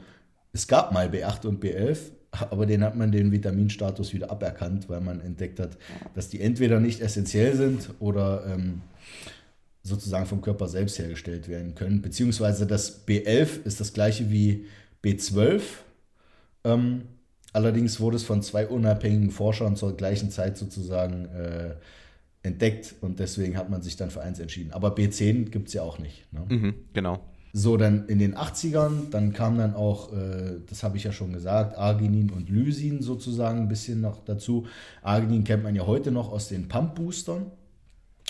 Es gab mal B8 und B11, aber den hat man den Vitaminstatus wieder aberkannt, weil man entdeckt hat, dass die entweder nicht essentiell sind oder ähm, sozusagen vom Körper selbst hergestellt werden können. Beziehungsweise das B11 ist das gleiche wie B12. Ähm, allerdings wurde es von zwei unabhängigen Forschern zur gleichen Zeit sozusagen äh, entdeckt und deswegen hat man sich dann für eins entschieden. Aber B10 gibt es ja auch nicht. Ne? Mhm, genau. So, dann in den 80ern, dann kam dann auch, äh, das habe ich ja schon gesagt, Arginin und Lysin sozusagen ein bisschen noch dazu. Arginin kennt man ja heute noch aus den Pump-Boostern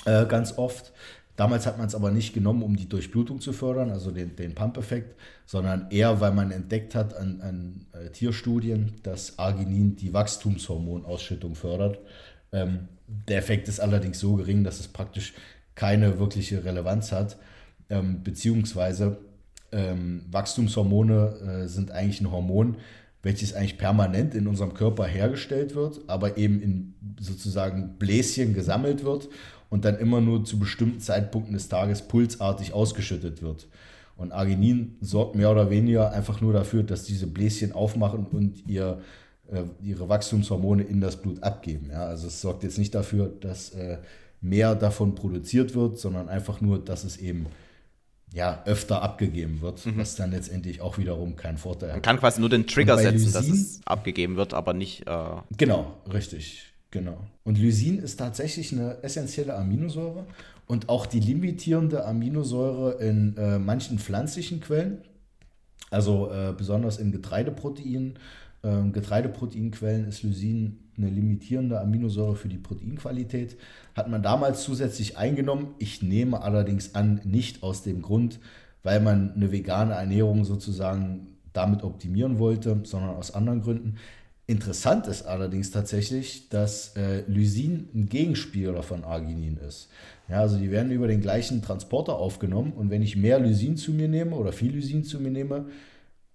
äh, ganz oft. Damals hat man es aber nicht genommen, um die Durchblutung zu fördern, also den, den Pump-Effekt, sondern eher, weil man entdeckt hat an, an äh, Tierstudien, dass Arginin die Wachstumshormonausschüttung fördert. Ähm, der Effekt ist allerdings so gering, dass es praktisch keine wirkliche Relevanz hat ähm, beziehungsweise ähm, Wachstumshormone äh, sind eigentlich ein Hormon, welches eigentlich permanent in unserem Körper hergestellt wird, aber eben in sozusagen Bläschen gesammelt wird und dann immer nur zu bestimmten Zeitpunkten des Tages pulsartig ausgeschüttet wird. Und Arginin sorgt mehr oder weniger einfach nur dafür, dass diese Bläschen aufmachen und ihr äh, ihre Wachstumshormone in das Blut abgeben. Ja? Also es sorgt jetzt nicht dafür, dass äh, mehr davon produziert wird, sondern einfach nur, dass es eben ja, öfter abgegeben wird, mhm. was dann letztendlich auch wiederum keinen Vorteil hat. Man kann quasi nur den Trigger setzen, Lysin, dass es abgegeben wird, aber nicht. Äh genau, richtig. Genau. Und Lysin ist tatsächlich eine essentielle Aminosäure und auch die limitierende Aminosäure in äh, manchen pflanzlichen Quellen, also äh, besonders in Getreideproteinen. Äh, Getreideproteinquellen ist Lysin eine limitierende Aminosäure für die Proteinqualität. Hat man damals zusätzlich eingenommen. Ich nehme allerdings an, nicht aus dem Grund, weil man eine vegane Ernährung sozusagen damit optimieren wollte, sondern aus anderen Gründen. Interessant ist allerdings tatsächlich, dass äh, Lysin ein Gegenspieler von Arginin ist. Ja, also die werden über den gleichen Transporter aufgenommen und wenn ich mehr Lysin zu mir nehme oder viel Lysin zu mir nehme,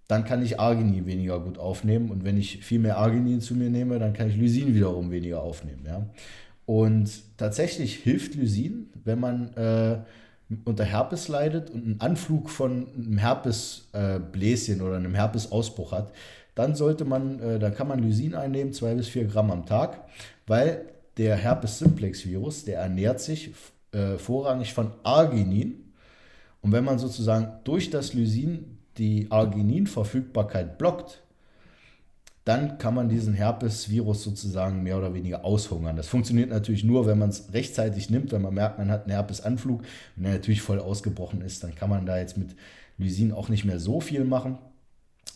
dann kann ich Arginin weniger gut aufnehmen. Und wenn ich viel mehr Arginin zu mir nehme, dann kann ich Lysin wiederum weniger aufnehmen. Ja? Und tatsächlich hilft Lysin, wenn man äh, unter Herpes leidet und einen Anflug von einem Herpesbläschen äh, oder einem Herpesausbruch hat, dann sollte man, äh, dann kann man Lysin einnehmen, zwei bis vier Gramm am Tag, weil der Herpes simplex Virus, der ernährt sich äh, vorrangig von Arginin. Und wenn man sozusagen durch das Lysin die Arginin-Verfügbarkeit blockt, dann kann man diesen Herpes-Virus sozusagen mehr oder weniger aushungern. Das funktioniert natürlich nur, wenn man es rechtzeitig nimmt, wenn man merkt, man hat einen Herpesanflug. Wenn er natürlich voll ausgebrochen ist, dann kann man da jetzt mit Lysin auch nicht mehr so viel machen.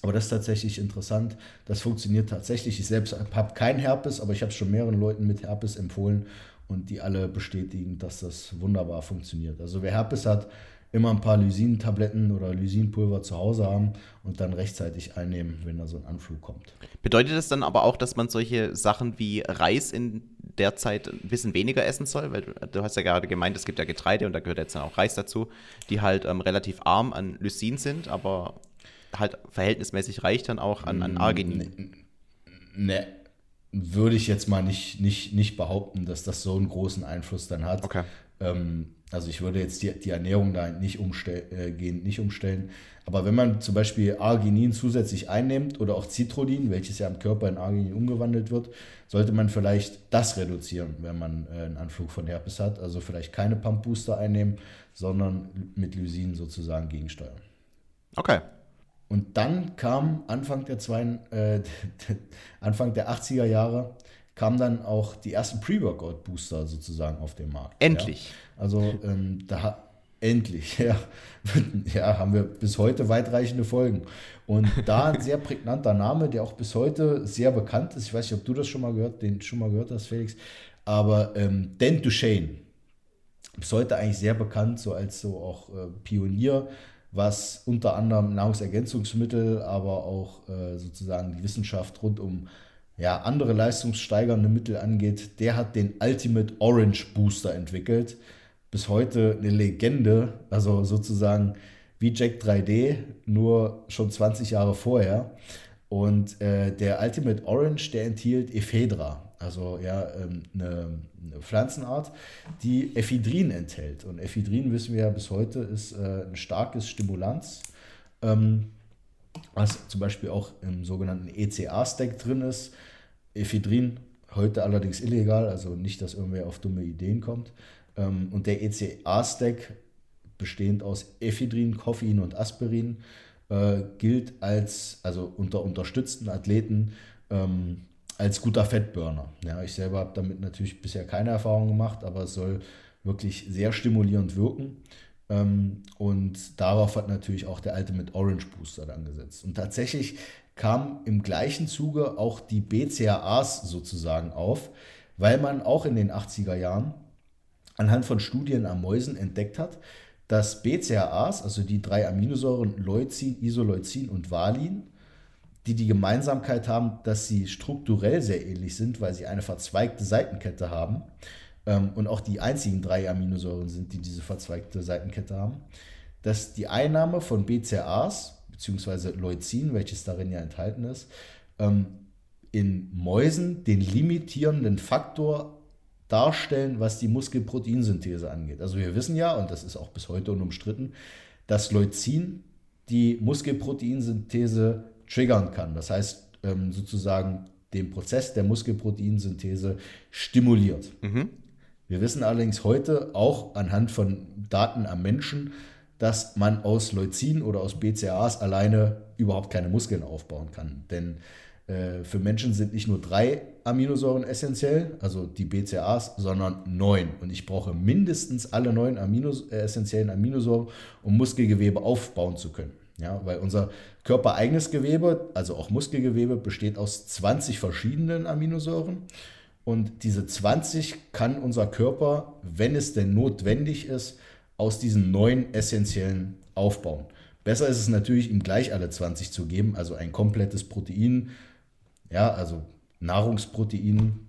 Aber das ist tatsächlich interessant. Das funktioniert tatsächlich. Ich selbst habe keinen Herpes, aber ich habe es schon mehreren Leuten mit Herpes empfohlen und die alle bestätigen, dass das wunderbar funktioniert. Also wer Herpes hat, immer ein paar Lysin-Tabletten oder Lysinpulver zu Hause haben und dann rechtzeitig einnehmen, wenn da so ein Anflug kommt. Bedeutet das dann aber auch, dass man solche Sachen wie Reis in der Zeit ein bisschen weniger essen soll? Weil du hast ja gerade gemeint, es gibt ja Getreide und da gehört jetzt dann auch Reis dazu, die halt ähm, relativ arm an Lysin sind, aber halt verhältnismäßig reich dann auch an, an Arginin. Ne, würde ich jetzt mal nicht, nicht, nicht behaupten, dass das so einen großen Einfluss dann hat. Okay. Ähm, also ich würde jetzt die, die Ernährung da nicht, umstell, äh, nicht umstellen. Aber wenn man zum Beispiel Arginin zusätzlich einnimmt oder auch Citrodin, welches ja im Körper in Arginin umgewandelt wird, sollte man vielleicht das reduzieren, wenn man äh, einen Anflug von Herpes hat. Also vielleicht keine Pump Booster einnehmen, sondern mit Lysin sozusagen gegensteuern. Okay. Und dann kam Anfang der, zwei, äh, Anfang der 80er Jahre kamen dann auch die ersten Pre-Workout-Booster sozusagen auf den Markt. Endlich. Ja. Also ähm, da endlich, ja, ja, haben wir bis heute weitreichende Folgen. Und da ein sehr prägnanter Name, der auch bis heute sehr bekannt ist. Ich weiß nicht, ob du das schon mal gehört, den schon mal gehört hast, Felix. Aber ähm, Dan Duchesne, bis heute eigentlich sehr bekannt, so als so auch äh, Pionier, was unter anderem Nahrungsergänzungsmittel, aber auch äh, sozusagen die Wissenschaft rund um ja, andere leistungssteigernde Mittel angeht, der hat den Ultimate Orange Booster entwickelt. Bis heute eine Legende, also sozusagen wie Jack 3D, nur schon 20 Jahre vorher. Und äh, der Ultimate Orange, der enthielt Ephedra, also ja, ähm, eine, eine, Pflanzenart, die Ephedrin enthält. Und Ephedrin, wissen wir ja bis heute, ist äh, ein starkes Stimulanz. Ähm, was zum Beispiel auch im sogenannten ECA-Stack drin ist. Ephedrin, heute allerdings illegal, also nicht, dass irgendwer auf dumme Ideen kommt. Ähm, und der ECA-Stack, bestehend aus Ephedrin, Koffein und Aspirin, äh, gilt als, also unter unterstützten Athleten, ähm, als guter Fettburner. Ja, ich selber habe damit natürlich bisher keine Erfahrung gemacht, aber es soll wirklich sehr stimulierend wirken. Ähm, und darauf hat natürlich auch der alte mit Orange Booster dann gesetzt. Und tatsächlich kam im gleichen Zuge auch die BCAAs sozusagen auf, weil man auch in den 80er Jahren anhand von Studien am Mäusen entdeckt hat, dass BCAAs, also die drei Aminosäuren Leucin, Isoleucin und Valin, die die Gemeinsamkeit haben, dass sie strukturell sehr ähnlich sind, weil sie eine verzweigte Seitenkette haben, und auch die einzigen drei Aminosäuren sind, die diese verzweigte Seitenkette haben, dass die Einnahme von BCAAs bzw. Leucin, welches darin ja enthalten ist, ähm, in Mäusen den limitierenden Faktor darstellen, was die Muskelproteinsynthese angeht. Also wir wissen ja, und das ist auch bis heute unumstritten, dass Leucin die Muskelproteinsynthese triggern kann. Das heißt, ähm, sozusagen den Prozess der Muskelproteinsynthese stimuliert. Mhm. Wir wissen allerdings heute auch anhand von Daten am Menschen, dass man aus Leucin oder aus BCAAs alleine überhaupt keine Muskeln aufbauen kann. Denn äh, für Menschen sind nicht nur drei Aminosäuren essentiell, also die BCAAs, sondern neun. Und ich brauche mindestens alle neun Aminos, äh, essentiellen Aminosäuren, um Muskelgewebe aufbauen zu können. Ja, weil unser körpereigenes Gewebe, also auch Muskelgewebe, besteht aus 20 verschiedenen Aminosäuren. Und diese 20 kann unser Körper, wenn es denn notwendig ist, aus diesen neun essentiellen aufbauen. Besser ist es natürlich, ihm gleich alle 20 zu geben, also ein komplettes Protein, ja, also Nahrungsprotein,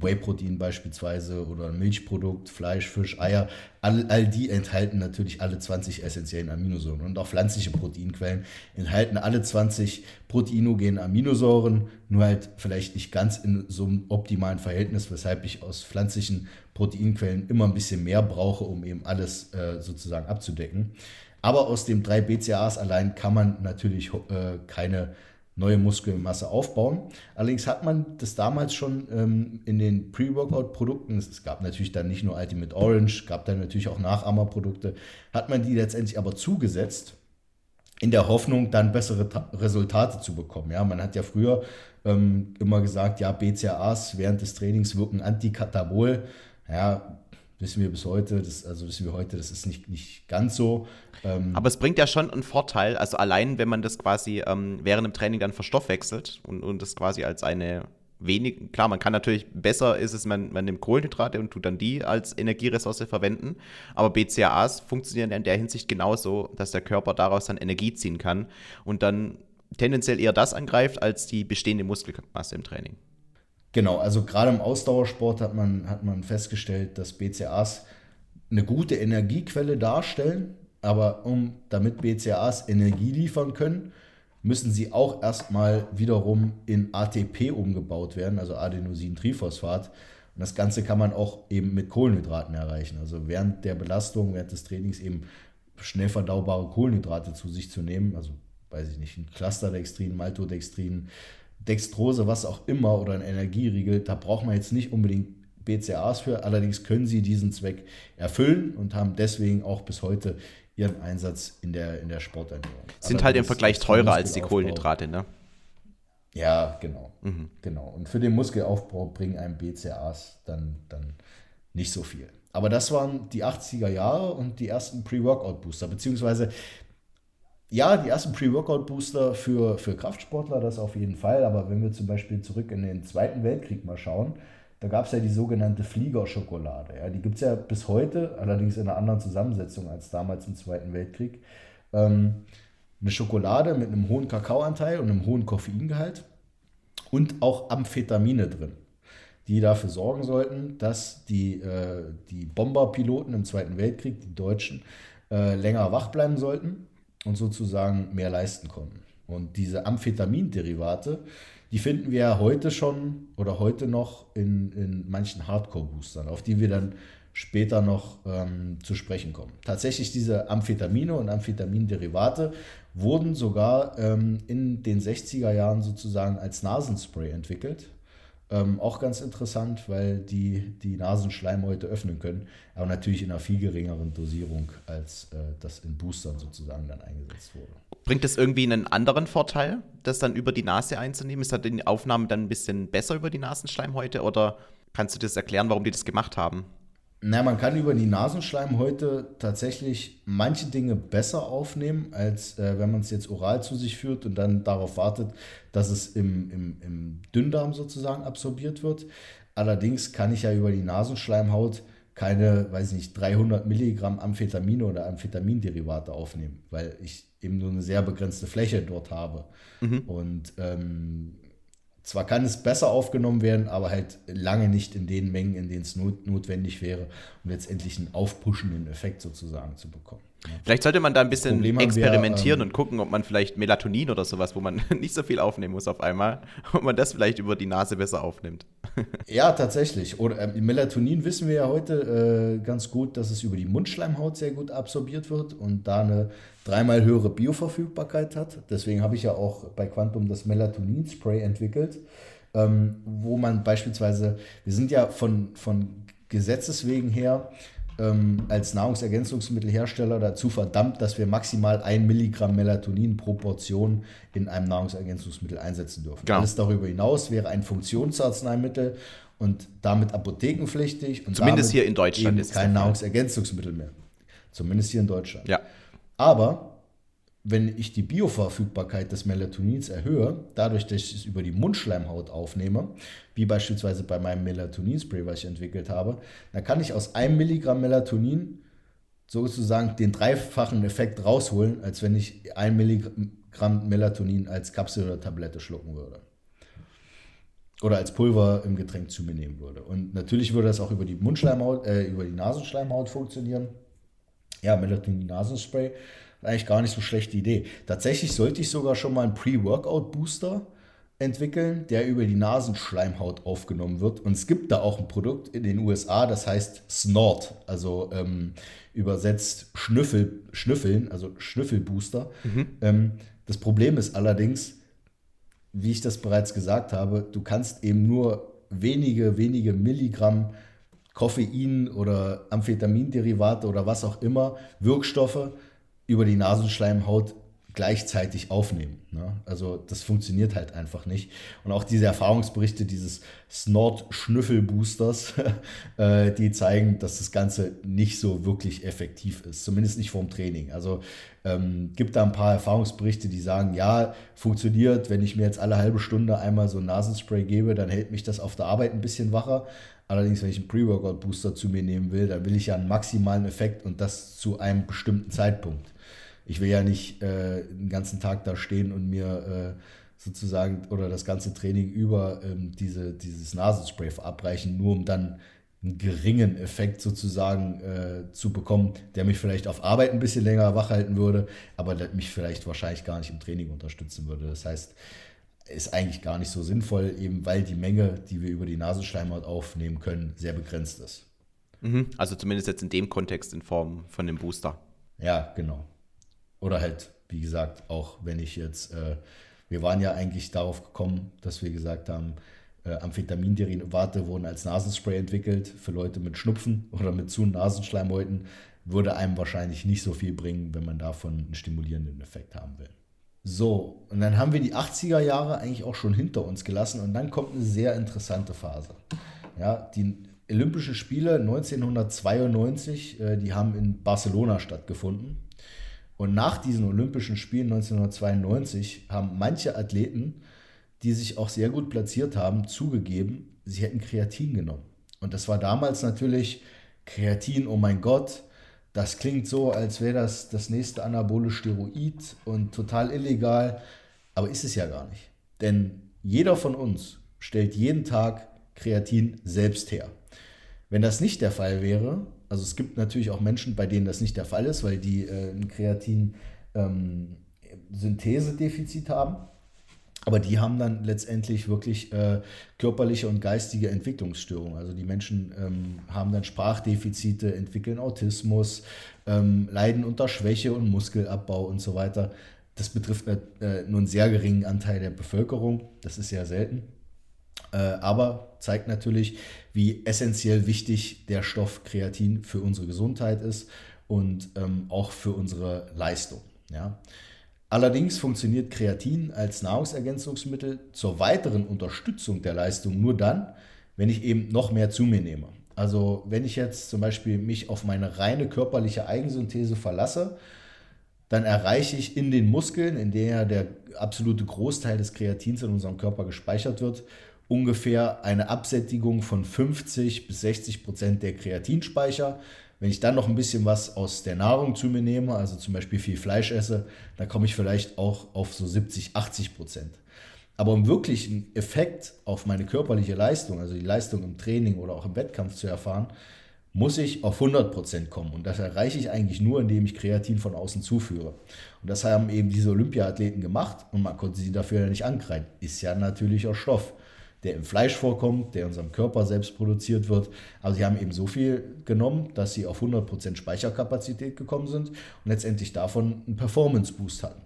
Whey-Protein beispielsweise oder ein Milchprodukt, Fleisch, Fisch, Eier, all, all die enthalten natürlich alle 20 essentiellen Aminosäuren. Und auch pflanzliche Proteinquellen enthalten alle 20 proteinogenen Aminosäuren, nur halt vielleicht nicht ganz in so einem optimalen Verhältnis, weshalb ich aus pflanzlichen Proteinquellen immer ein bisschen mehr brauche, um eben alles äh, sozusagen abzudecken. Aber aus den drei BCAAs allein kann man natürlich äh, keine neue Muskelmasse aufbauen. Allerdings hat man das damals schon ähm, in den Pre-Workout-Produkten, es gab natürlich dann nicht nur Ultimate Orange, gab dann natürlich auch Nachahmerprodukte, hat man die letztendlich aber zugesetzt, in der Hoffnung, dann bessere Ta Resultate zu bekommen. Ja, man hat ja früher ähm, immer gesagt, ja, BCAAs während des Trainings wirken antikatabol. Ja, wissen wir bis heute, das, also wissen wir heute, das ist nicht, nicht ganz so. Ähm Aber es bringt ja schon einen Vorteil, also allein wenn man das quasi ähm, während dem Training dann verstoffwechselt und, und das quasi als eine wenig, klar, man kann natürlich, besser ist es, man, man nimmt Kohlenhydrate und tut dann die als Energieressource verwenden, aber BCAAs funktionieren in der Hinsicht genauso, dass der Körper daraus dann Energie ziehen kann und dann tendenziell eher das angreift als die bestehende Muskelmasse im Training. Genau, also gerade im Ausdauersport hat man, hat man festgestellt, dass BCAAs eine gute Energiequelle darstellen, aber um damit BCAAs Energie liefern können, müssen sie auch erstmal wiederum in ATP umgebaut werden, also Adenosintriphosphat. Und das Ganze kann man auch eben mit Kohlenhydraten erreichen. Also während der Belastung, während des Trainings eben schnell verdaubare Kohlenhydrate zu sich zu nehmen, also weiß ich nicht, ein Clusterdextrin, Maltodextrin, Dextrose, was auch immer oder ein Energieriegel, da braucht man jetzt nicht unbedingt BCAAs für, allerdings können sie diesen Zweck erfüllen und haben deswegen auch bis heute ihren Einsatz in der, in der Sporternährung. Sind allerdings halt im Vergleich teurer als die Kohlenhydrate, ne? Ja, genau. Mhm. genau. Und für den Muskelaufbau bringen einem BCAAs dann, dann nicht so viel. Aber das waren die 80er Jahre und die ersten Pre-Workout-Booster, beziehungsweise ja, die ersten Pre-Workout-Booster für, für Kraftsportler, das auf jeden Fall. Aber wenn wir zum Beispiel zurück in den Zweiten Weltkrieg mal schauen, da gab es ja die sogenannte Fliegerschokolade. Ja, die gibt es ja bis heute, allerdings in einer anderen Zusammensetzung als damals im Zweiten Weltkrieg. Ähm, eine Schokolade mit einem hohen Kakaoanteil und einem hohen Koffeingehalt und auch Amphetamine drin, die dafür sorgen sollten, dass die, äh, die Bomberpiloten im Zweiten Weltkrieg, die Deutschen, äh, länger wach bleiben sollten und sozusagen mehr leisten konnten. Und diese Amphetaminderivate, die finden wir ja heute schon oder heute noch in, in manchen Hardcore-Boostern, auf die wir dann später noch ähm, zu sprechen kommen. Tatsächlich diese Amphetamine und Amphetaminderivate wurden sogar ähm, in den 60er Jahren sozusagen als Nasenspray entwickelt ähm, auch ganz interessant, weil die die Nasenschleimhäute öffnen können, aber natürlich in einer viel geringeren Dosierung, als äh, das in Boostern sozusagen dann eingesetzt wurde. Bringt es irgendwie einen anderen Vorteil, das dann über die Nase einzunehmen? Ist da die Aufnahme dann ein bisschen besser über die Nasenschleimhäute oder kannst du das erklären, warum die das gemacht haben? Na, man kann über die Nasenschleimhäute tatsächlich manche Dinge besser aufnehmen, als äh, wenn man es jetzt oral zu sich führt und dann darauf wartet, dass es im, im, im Dünndarm sozusagen absorbiert wird. Allerdings kann ich ja über die Nasenschleimhaut keine, weiß nicht, 300 Milligramm Amphetamine oder Amphetaminderivate aufnehmen, weil ich eben nur eine sehr begrenzte Fläche dort habe. Mhm. Und ähm, zwar kann es besser aufgenommen werden, aber halt lange nicht in den Mengen, in denen es not notwendig wäre, um letztendlich einen aufpuschenden Effekt sozusagen zu bekommen. Vielleicht sollte man da ein bisschen experimentieren wir, ähm, und gucken, ob man vielleicht Melatonin oder sowas, wo man nicht so viel aufnehmen muss auf einmal, ob man das vielleicht über die Nase besser aufnimmt. ja, tatsächlich. Oder äh, Melatonin wissen wir ja heute äh, ganz gut, dass es über die Mundschleimhaut sehr gut absorbiert wird und da eine dreimal höhere Bioverfügbarkeit hat. Deswegen habe ich ja auch bei Quantum das Melatonin-Spray entwickelt, ähm, wo man beispielsweise, wir sind ja von, von Gesetzes wegen her ähm, als Nahrungsergänzungsmittelhersteller dazu verdammt, dass wir maximal ein Milligramm Melatonin pro Portion in einem Nahrungsergänzungsmittel einsetzen dürfen. Genau. Alles darüber hinaus wäre ein Funktionsarzneimittel und damit apothekenpflichtig und zumindest hier in Deutschland ist kein Nahrungsergänzungsmittel mehr. Zumindest hier in Deutschland. Ja. Aber wenn ich die Bioverfügbarkeit des Melatonins erhöhe, dadurch, dass ich es über die Mundschleimhaut aufnehme, wie beispielsweise bei meinem Melatoninspray, was ich entwickelt habe, dann kann ich aus einem Milligramm Melatonin sozusagen den dreifachen Effekt rausholen, als wenn ich ein Milligramm Melatonin als Kapsel oder Tablette schlucken würde. Oder als Pulver im Getränk zu mir nehmen würde. Und natürlich würde das auch über die Mundschleimhaut, äh, über die Nasenschleimhaut funktionieren. Ja, Melatonin-Nasenspray eigentlich gar nicht so schlechte Idee. Tatsächlich sollte ich sogar schon mal einen Pre-Workout-Booster entwickeln, der über die Nasenschleimhaut aufgenommen wird. Und es gibt da auch ein Produkt in den USA, das heißt Snort, also ähm, übersetzt Schnüffel, Schnüffeln, also Schnüffelbooster. Mhm. Ähm, das Problem ist allerdings, wie ich das bereits gesagt habe, du kannst eben nur wenige, wenige Milligramm Koffein oder Amphetaminderivate oder was auch immer, Wirkstoffe über die Nasenschleimhaut gleichzeitig aufnehmen. Ne? Also das funktioniert halt einfach nicht. Und auch diese Erfahrungsberichte dieses Snort-Schnüffel-Boosters, äh, die zeigen, dass das Ganze nicht so wirklich effektiv ist, zumindest nicht vorm Training. Also ähm, gibt da ein paar Erfahrungsberichte, die sagen, ja, funktioniert, wenn ich mir jetzt alle halbe Stunde einmal so ein Nasenspray gebe, dann hält mich das auf der Arbeit ein bisschen wacher. Allerdings, wenn ich einen Pre-Workout-Booster zu mir nehmen will, dann will ich ja einen maximalen Effekt und das zu einem bestimmten Zeitpunkt ich will ja nicht äh, den ganzen Tag da stehen und mir äh, sozusagen oder das ganze Training über ähm, diese, dieses Nasenspray verabreichen, nur um dann einen geringen Effekt sozusagen äh, zu bekommen, der mich vielleicht auf Arbeit ein bisschen länger wach halten würde, aber der mich vielleicht wahrscheinlich gar nicht im Training unterstützen würde. Das heißt, ist eigentlich gar nicht so sinnvoll, eben weil die Menge, die wir über die Nasenschleimhaut aufnehmen können, sehr begrenzt ist. Mhm. Also zumindest jetzt in dem Kontext in Form von dem Booster. Ja, genau. Oder halt, wie gesagt, auch wenn ich jetzt, äh, wir waren ja eigentlich darauf gekommen, dass wir gesagt haben, äh, Amphetaminderivate wurden als Nasenspray entwickelt für Leute mit Schnupfen oder mit zu Nasenschleimhäuten. Würde einem wahrscheinlich nicht so viel bringen, wenn man davon einen stimulierenden Effekt haben will. So, und dann haben wir die 80er Jahre eigentlich auch schon hinter uns gelassen und dann kommt eine sehr interessante Phase. Ja, die Olympischen Spiele 1992, äh, die haben in Barcelona stattgefunden. Und nach diesen Olympischen Spielen 1992 haben manche Athleten, die sich auch sehr gut platziert haben, zugegeben, sie hätten Kreatin genommen. Und das war damals natürlich Kreatin, oh mein Gott, das klingt so, als wäre das das nächste anabole Steroid und total illegal, aber ist es ja gar nicht. Denn jeder von uns stellt jeden Tag Kreatin selbst her. Wenn das nicht der Fall wäre, also es gibt natürlich auch Menschen, bei denen das nicht der Fall ist, weil die äh, ein Kreatin-Synthesedefizit ähm, haben. Aber die haben dann letztendlich wirklich äh, körperliche und geistige Entwicklungsstörungen. Also die Menschen ähm, haben dann Sprachdefizite, entwickeln Autismus, ähm, leiden unter Schwäche und Muskelabbau und so weiter. Das betrifft äh, nur einen sehr geringen Anteil der Bevölkerung. Das ist sehr selten. Äh, aber zeigt natürlich, wie essentiell wichtig der Stoff Kreatin für unsere Gesundheit ist und ähm, auch für unsere Leistung. Ja. Allerdings funktioniert Kreatin als Nahrungsergänzungsmittel zur weiteren Unterstützung der Leistung nur dann, wenn ich eben noch mehr zu mir nehme. Also wenn ich jetzt zum Beispiel mich auf meine reine körperliche Eigensynthese verlasse, dann erreiche ich in den Muskeln, in der der absolute Großteil des Kreatins in unserem Körper gespeichert wird, ungefähr eine Absättigung von 50 bis 60 Prozent der Kreatinspeicher. Wenn ich dann noch ein bisschen was aus der Nahrung zu mir nehme, also zum Beispiel viel Fleisch esse, dann komme ich vielleicht auch auf so 70, 80 Prozent. Aber um wirklich einen Effekt auf meine körperliche Leistung, also die Leistung im Training oder auch im Wettkampf zu erfahren, muss ich auf 100% kommen. Und das erreiche ich eigentlich nur, indem ich Kreatin von außen zuführe. Und das haben eben diese Olympiathleten gemacht und man konnte sie dafür ja nicht ankreiden. Ist ja natürlicher Stoff, der im Fleisch vorkommt, der in unserem Körper selbst produziert wird. Aber sie haben eben so viel genommen, dass sie auf 100% Speicherkapazität gekommen sind und letztendlich davon einen Performance-Boost hatten.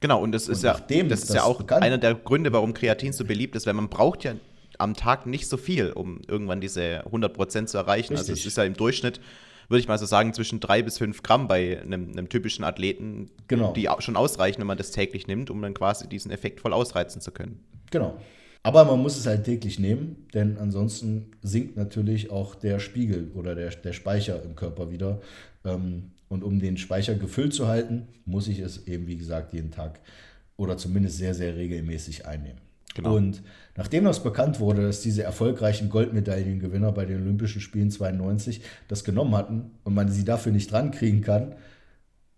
Genau, und das ist, ja, das ist ja auch einer der Gründe, warum Kreatin so beliebt ist, weil man braucht ja am Tag nicht so viel, um irgendwann diese 100% zu erreichen. Richtig. Also es ist ja im Durchschnitt, würde ich mal so sagen, zwischen drei bis fünf Gramm bei einem, einem typischen Athleten, genau. die schon ausreichen, wenn man das täglich nimmt, um dann quasi diesen Effekt voll ausreizen zu können. Genau. Aber man muss es halt täglich nehmen, denn ansonsten sinkt natürlich auch der Spiegel oder der, der Speicher im Körper wieder. Ähm, und um den Speicher gefüllt zu halten, muss ich es eben, wie gesagt, jeden Tag oder zumindest sehr, sehr regelmäßig einnehmen. Genau. Und nachdem das bekannt wurde, dass diese erfolgreichen Goldmedaillengewinner bei den Olympischen Spielen 92 das genommen hatten und man sie dafür nicht drankriegen kann,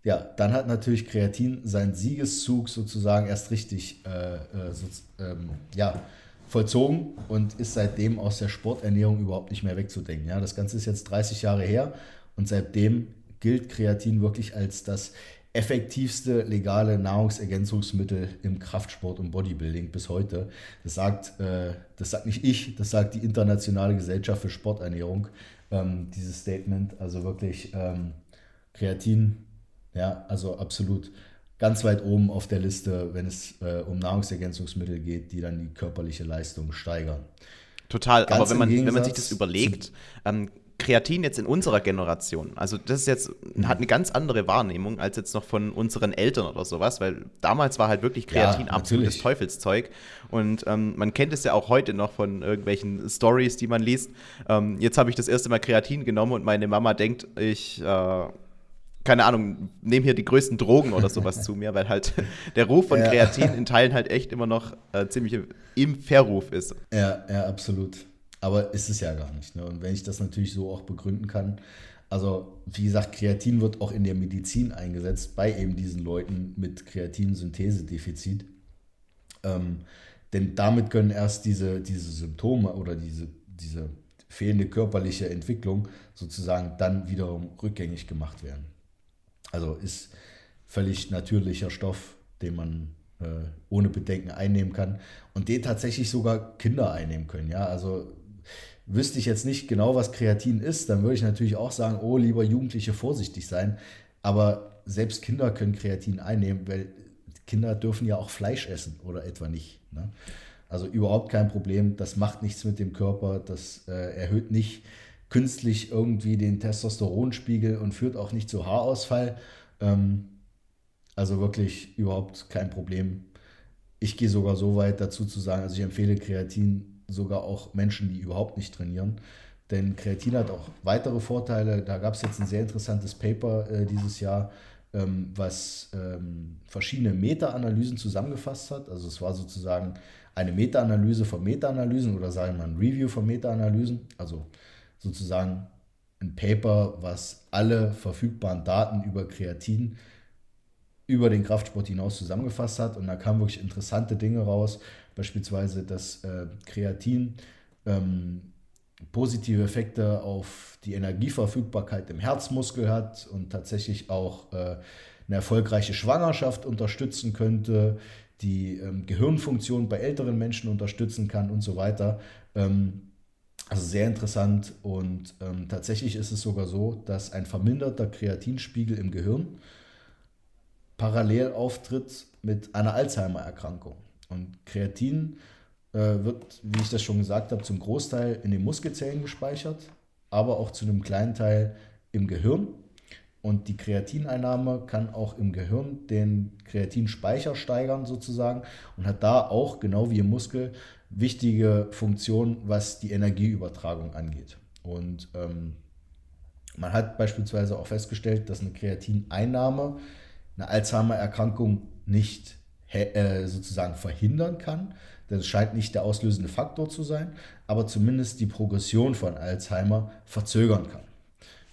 ja, dann hat natürlich Kreatin seinen Siegeszug sozusagen erst richtig äh, äh, so, ähm, ja, vollzogen und ist seitdem aus der Sporternährung überhaupt nicht mehr wegzudenken. Ja, das Ganze ist jetzt 30 Jahre her und seitdem gilt Kreatin wirklich als das effektivste legale Nahrungsergänzungsmittel im Kraftsport und Bodybuilding bis heute. Das sagt, äh, das sagt nicht ich, das sagt die Internationale Gesellschaft für Sporternährung, ähm, dieses Statement. Also wirklich ähm, Kreatin, ja, also absolut ganz weit oben auf der Liste, wenn es äh, um Nahrungsergänzungsmittel geht, die dann die körperliche Leistung steigern. Total, Ganz aber wenn man, wenn man sich das überlegt, ähm, Kreatin jetzt in unserer Generation, also das ist jetzt, hat eine ganz andere Wahrnehmung als jetzt noch von unseren Eltern oder sowas, weil damals war halt wirklich Kreatin ja, absolutes Teufelszeug. Und ähm, man kennt es ja auch heute noch von irgendwelchen Stories, die man liest. Ähm, jetzt habe ich das erste Mal Kreatin genommen und meine Mama denkt, ich äh, keine Ahnung, nehme hier die größten Drogen oder sowas zu mir, weil halt der Ruf von Kreatin in Teilen halt echt immer noch äh, ziemlich im Verruf ist. Ja, ja, absolut. Aber ist es ja gar nicht. Ne? Und wenn ich das natürlich so auch begründen kann, also wie gesagt, Kreatin wird auch in der Medizin eingesetzt, bei eben diesen Leuten mit Kreatinsynthesedefizit. Ähm, denn damit können erst diese, diese Symptome oder diese, diese fehlende körperliche Entwicklung sozusagen dann wiederum rückgängig gemacht werden. Also ist völlig natürlicher Stoff, den man äh, ohne Bedenken einnehmen kann und den tatsächlich sogar Kinder einnehmen können. Ja, also wüsste ich jetzt nicht genau, was Kreatin ist, dann würde ich natürlich auch sagen, oh, lieber Jugendliche vorsichtig sein. Aber selbst Kinder können Kreatin einnehmen, weil Kinder dürfen ja auch Fleisch essen oder etwa nicht. Ne? Also überhaupt kein Problem, das macht nichts mit dem Körper, das äh, erhöht nicht künstlich irgendwie den Testosteronspiegel und führt auch nicht zu Haarausfall. Ähm, also wirklich überhaupt kein Problem. Ich gehe sogar so weit dazu zu sagen, also ich empfehle Kreatin sogar auch Menschen, die überhaupt nicht trainieren. Denn Kreatin hat auch weitere Vorteile. Da gab es jetzt ein sehr interessantes Paper äh, dieses Jahr, ähm, was ähm, verschiedene Meta-Analysen zusammengefasst hat. Also es war sozusagen eine Meta-Analyse von Meta-Analysen oder sagen wir mal ein Review von Meta-Analysen. Also sozusagen ein Paper, was alle verfügbaren Daten über Kreatin über den Kraftsport hinaus zusammengefasst hat. Und da kamen wirklich interessante Dinge raus, beispielsweise, dass äh, Kreatin ähm, positive Effekte auf die Energieverfügbarkeit im Herzmuskel hat und tatsächlich auch äh, eine erfolgreiche Schwangerschaft unterstützen könnte, die ähm, Gehirnfunktion bei älteren Menschen unterstützen kann und so weiter. Ähm, also sehr interessant und ähm, tatsächlich ist es sogar so, dass ein verminderter Kreatinspiegel im Gehirn parallel auftritt mit einer Alzheimer-Erkrankung. Und Kreatin äh, wird, wie ich das schon gesagt habe, zum Großteil in den Muskelzellen gespeichert, aber auch zu einem kleinen Teil im Gehirn. Und die Kreatineinnahme kann auch im Gehirn den Kreatinspeicher steigern sozusagen und hat da auch, genau wie im Muskel, wichtige Funktionen, was die Energieübertragung angeht. Und ähm, man hat beispielsweise auch festgestellt, dass eine Kreatineinnahme eine Alzheimer-Erkrankung nicht äh, sozusagen verhindern kann. Das scheint nicht der auslösende Faktor zu sein, aber zumindest die Progression von Alzheimer verzögern kann.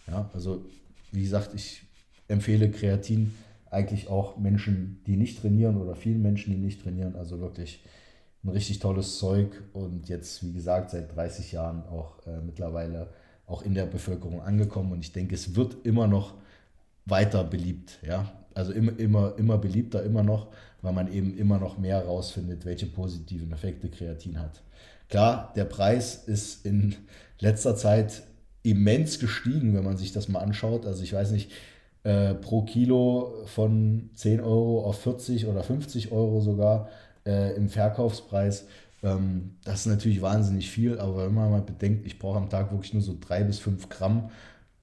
Ja, also wie gesagt, ich empfehle Kreatin eigentlich auch Menschen, die nicht trainieren oder vielen Menschen, die nicht trainieren. Also wirklich ein richtig tolles Zeug und jetzt, wie gesagt, seit 30 Jahren auch äh, mittlerweile auch in der Bevölkerung angekommen und ich denke, es wird immer noch weiter beliebt. Ja? Also immer, immer, immer beliebter, immer noch, weil man eben immer noch mehr herausfindet, welche positiven Effekte Kreatin hat. Klar, der Preis ist in letzter Zeit immens gestiegen, wenn man sich das mal anschaut. Also ich weiß nicht, äh, pro Kilo von 10 Euro auf 40 oder 50 Euro sogar äh, im Verkaufspreis. Ähm, das ist natürlich wahnsinnig viel, aber wenn man mal bedenkt, ich brauche am Tag wirklich nur so drei bis fünf Gramm,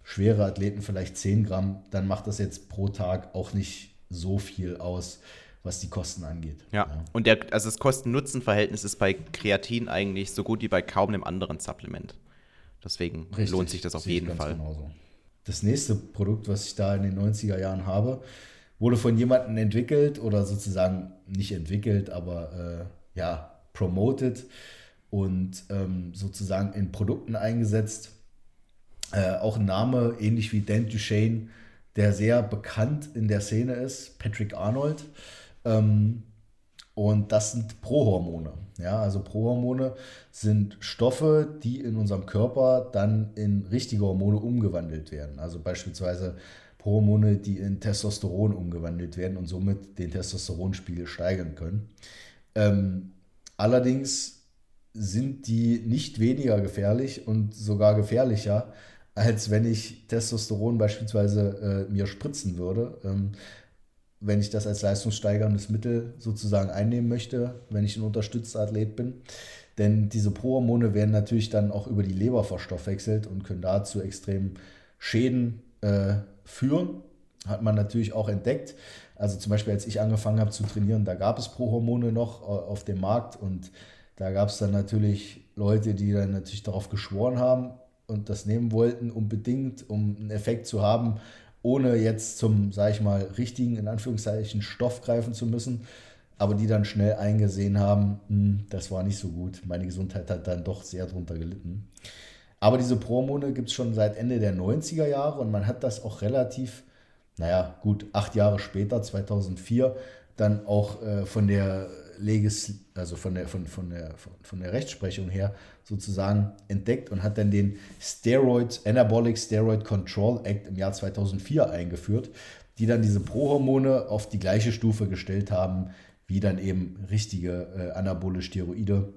schwere Athleten vielleicht 10 Gramm, dann macht das jetzt pro Tag auch nicht so viel aus, was die Kosten angeht. Ja, ja. und der, also das Kosten-Nutzen-Verhältnis ist bei Kreatin eigentlich so gut wie bei kaum einem anderen Supplement. Deswegen Richtig, lohnt sich das auf jeden Fall. Genauso. Das nächste Produkt, was ich da in den 90er Jahren habe, wurde von jemandem entwickelt oder sozusagen nicht entwickelt, aber äh, ja, promoted und ähm, sozusagen in Produkten eingesetzt. Äh, auch ein Name, ähnlich wie Dan Duchesne, der sehr bekannt in der Szene ist, Patrick Arnold. Ähm, und das sind Prohormone. Ja, also Prohormone sind Stoffe, die in unserem Körper dann in richtige Hormone umgewandelt werden. Also beispielsweise Prohormone, die in Testosteron umgewandelt werden und somit den Testosteronspiegel steigern können. Ähm, allerdings sind die nicht weniger gefährlich und sogar gefährlicher, als wenn ich Testosteron beispielsweise äh, mir spritzen würde. Ähm, wenn ich das als leistungssteigerndes Mittel sozusagen einnehmen möchte, wenn ich ein unterstützter Athlet bin. Denn diese Prohormone werden natürlich dann auch über die Leber verstoffwechselt und können dazu extrem Schäden äh, führen. Hat man natürlich auch entdeckt. Also zum Beispiel, als ich angefangen habe zu trainieren, da gab es Prohormone noch äh, auf dem Markt und da gab es dann natürlich Leute, die dann natürlich darauf geschworen haben und das nehmen wollten, unbedingt, um einen Effekt zu haben, ohne jetzt zum, sage ich mal, richtigen, in Anführungszeichen, Stoff greifen zu müssen, aber die dann schnell eingesehen haben, hm, das war nicht so gut. Meine Gesundheit hat dann doch sehr drunter gelitten. Aber diese Promone gibt es schon seit Ende der 90er Jahre und man hat das auch relativ, naja, gut, acht Jahre später, 2004, dann auch äh, von der Legis, also von der, von, von, der, von der Rechtsprechung her sozusagen entdeckt und hat dann den Steroid, Anabolic Steroid Control Act im Jahr 2004 eingeführt, die dann diese Prohormone auf die gleiche Stufe gestellt haben, wie dann eben richtige äh, anabole Steroide,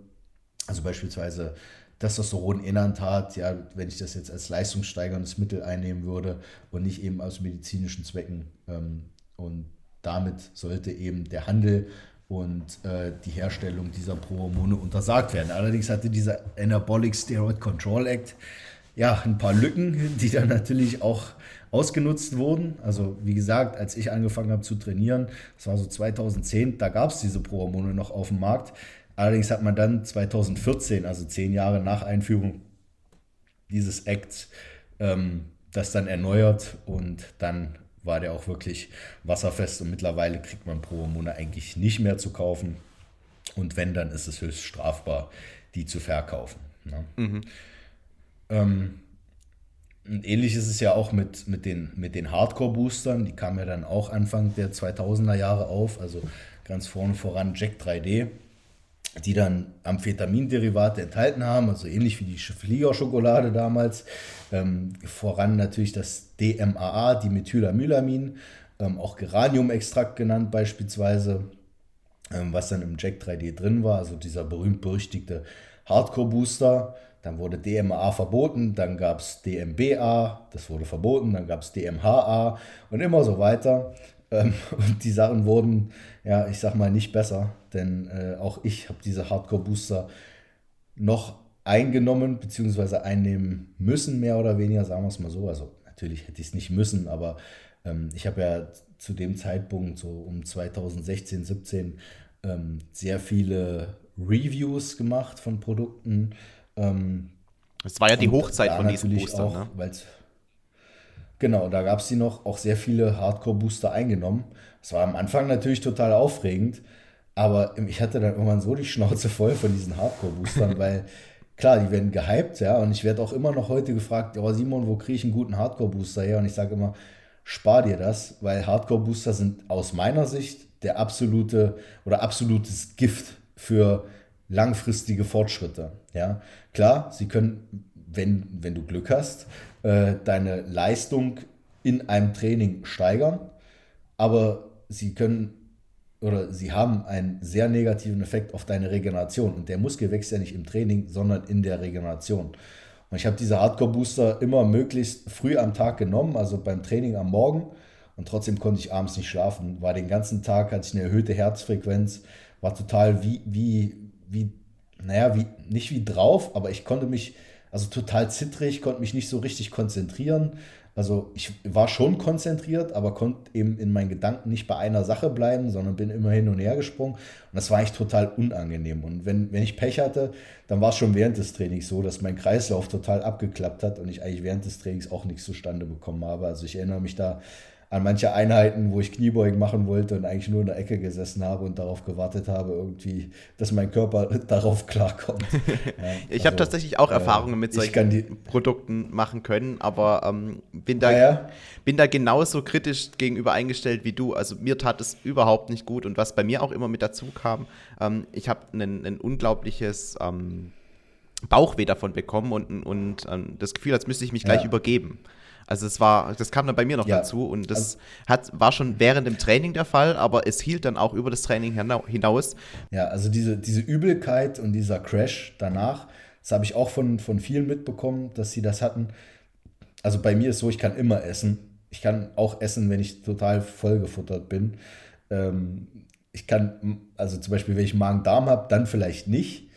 also beispielsweise Testosteron Inantat, ja, wenn ich das jetzt als leistungssteigerndes Mittel einnehmen würde und nicht eben aus medizinischen Zwecken. Ähm, und damit sollte eben der Handel und äh, die Herstellung dieser Prohormone untersagt werden. Allerdings hatte dieser Anabolic Steroid Control Act ja ein paar Lücken, die dann natürlich auch ausgenutzt wurden. Also wie gesagt, als ich angefangen habe zu trainieren, das war so 2010, da gab es diese Prohormone noch auf dem Markt. Allerdings hat man dann 2014, also zehn Jahre nach Einführung dieses Acts, ähm, das dann erneuert und dann war der auch wirklich wasserfest und mittlerweile kriegt man pro Hormone eigentlich nicht mehr zu kaufen. Und wenn, dann ist es höchst strafbar, die zu verkaufen. Ne? Mhm. Ähm, ähnlich ist es ja auch mit, mit den, mit den Hardcore-Boostern. Die kamen ja dann auch Anfang der 2000er Jahre auf. Also ganz vorne voran Jack 3D die dann Amphetaminderivate enthalten haben, also ähnlich wie die Fliegerschokolade damals. Ähm, voran natürlich das DMAA, Dimethylamylamin, ähm, auch Geraniumextrakt genannt beispielsweise, ähm, was dann im Jack 3D drin war, also dieser berühmt-berüchtigte Hardcore-Booster. Dann wurde DMA verboten, dann gab es DMBA, das wurde verboten, dann gab es DMHA und immer so weiter. Ähm, und die Sachen wurden, ja, ich sag mal, nicht besser, denn äh, auch ich habe diese Hardcore-Booster noch eingenommen bzw. einnehmen müssen, mehr oder weniger, sagen wir es mal so. Also natürlich hätte ich es nicht müssen, aber ähm, ich habe ja zu dem Zeitpunkt, so um 2016, 17, ähm, sehr viele Reviews gemacht von Produkten. Ähm, es war ja die Hochzeit von diesen Boostern, auch, ne? Genau, da gab es die noch auch sehr viele Hardcore-Booster eingenommen. Das war am Anfang natürlich total aufregend, aber ich hatte dann irgendwann so die Schnauze voll von diesen Hardcore-Boostern, weil klar, die werden gehypt, ja, und ich werde auch immer noch heute gefragt, oh Simon, wo kriege ich einen guten Hardcore-Booster her? Und ich sage immer, spar dir das, weil Hardcore-Booster sind aus meiner Sicht der absolute oder absolutes Gift für langfristige Fortschritte. Ja, klar, sie können wenn, wenn du Glück hast, äh, deine Leistung in einem Training steigern, aber sie können oder sie haben einen sehr negativen Effekt auf deine Regeneration. Und der Muskel wächst ja nicht im Training, sondern in der Regeneration. Und ich habe diese Hardcore-Booster immer möglichst früh am Tag genommen, also beim Training am Morgen. Und trotzdem konnte ich abends nicht schlafen. War den ganzen Tag, hatte ich eine erhöhte Herzfrequenz, war total wie, wie, wie, naja, wie, nicht wie drauf, aber ich konnte mich, also total zittrig, konnte mich nicht so richtig konzentrieren. Also ich war schon konzentriert, aber konnte eben in meinen Gedanken nicht bei einer Sache bleiben, sondern bin immer hin und her gesprungen. Und das war eigentlich total unangenehm. Und wenn, wenn ich Pech hatte, dann war es schon während des Trainings so, dass mein Kreislauf total abgeklappt hat und ich eigentlich während des Trainings auch nichts zustande bekommen habe. Also ich erinnere mich da an manche Einheiten, wo ich Kniebeugen machen wollte und eigentlich nur in der Ecke gesessen habe und darauf gewartet habe, irgendwie, dass mein Körper darauf klarkommt. Ja, ich also, habe tatsächlich auch äh, Erfahrungen mit solchen Produkten machen können, aber ähm, bin, da, ah, ja? bin da genauso kritisch gegenüber eingestellt wie du. Also mir tat es überhaupt nicht gut und was bei mir auch immer mit dazu kam, ähm, ich habe ein unglaubliches ähm, Bauchweh davon bekommen und, und ähm, das Gefühl, als müsste ich mich gleich ja. übergeben. Also es war, das kam dann bei mir noch ja. dazu und das also, hat, war schon während dem Training der Fall, aber es hielt dann auch über das Training hinaus. Ja, also diese, diese Übelkeit und dieser Crash danach, das habe ich auch von, von vielen mitbekommen, dass sie das hatten. Also bei mir ist so, ich kann immer essen. Ich kann auch essen, wenn ich total vollgefuttert bin. Ähm, ich kann, also zum Beispiel, wenn ich Magen-Darm habe, dann vielleicht nicht.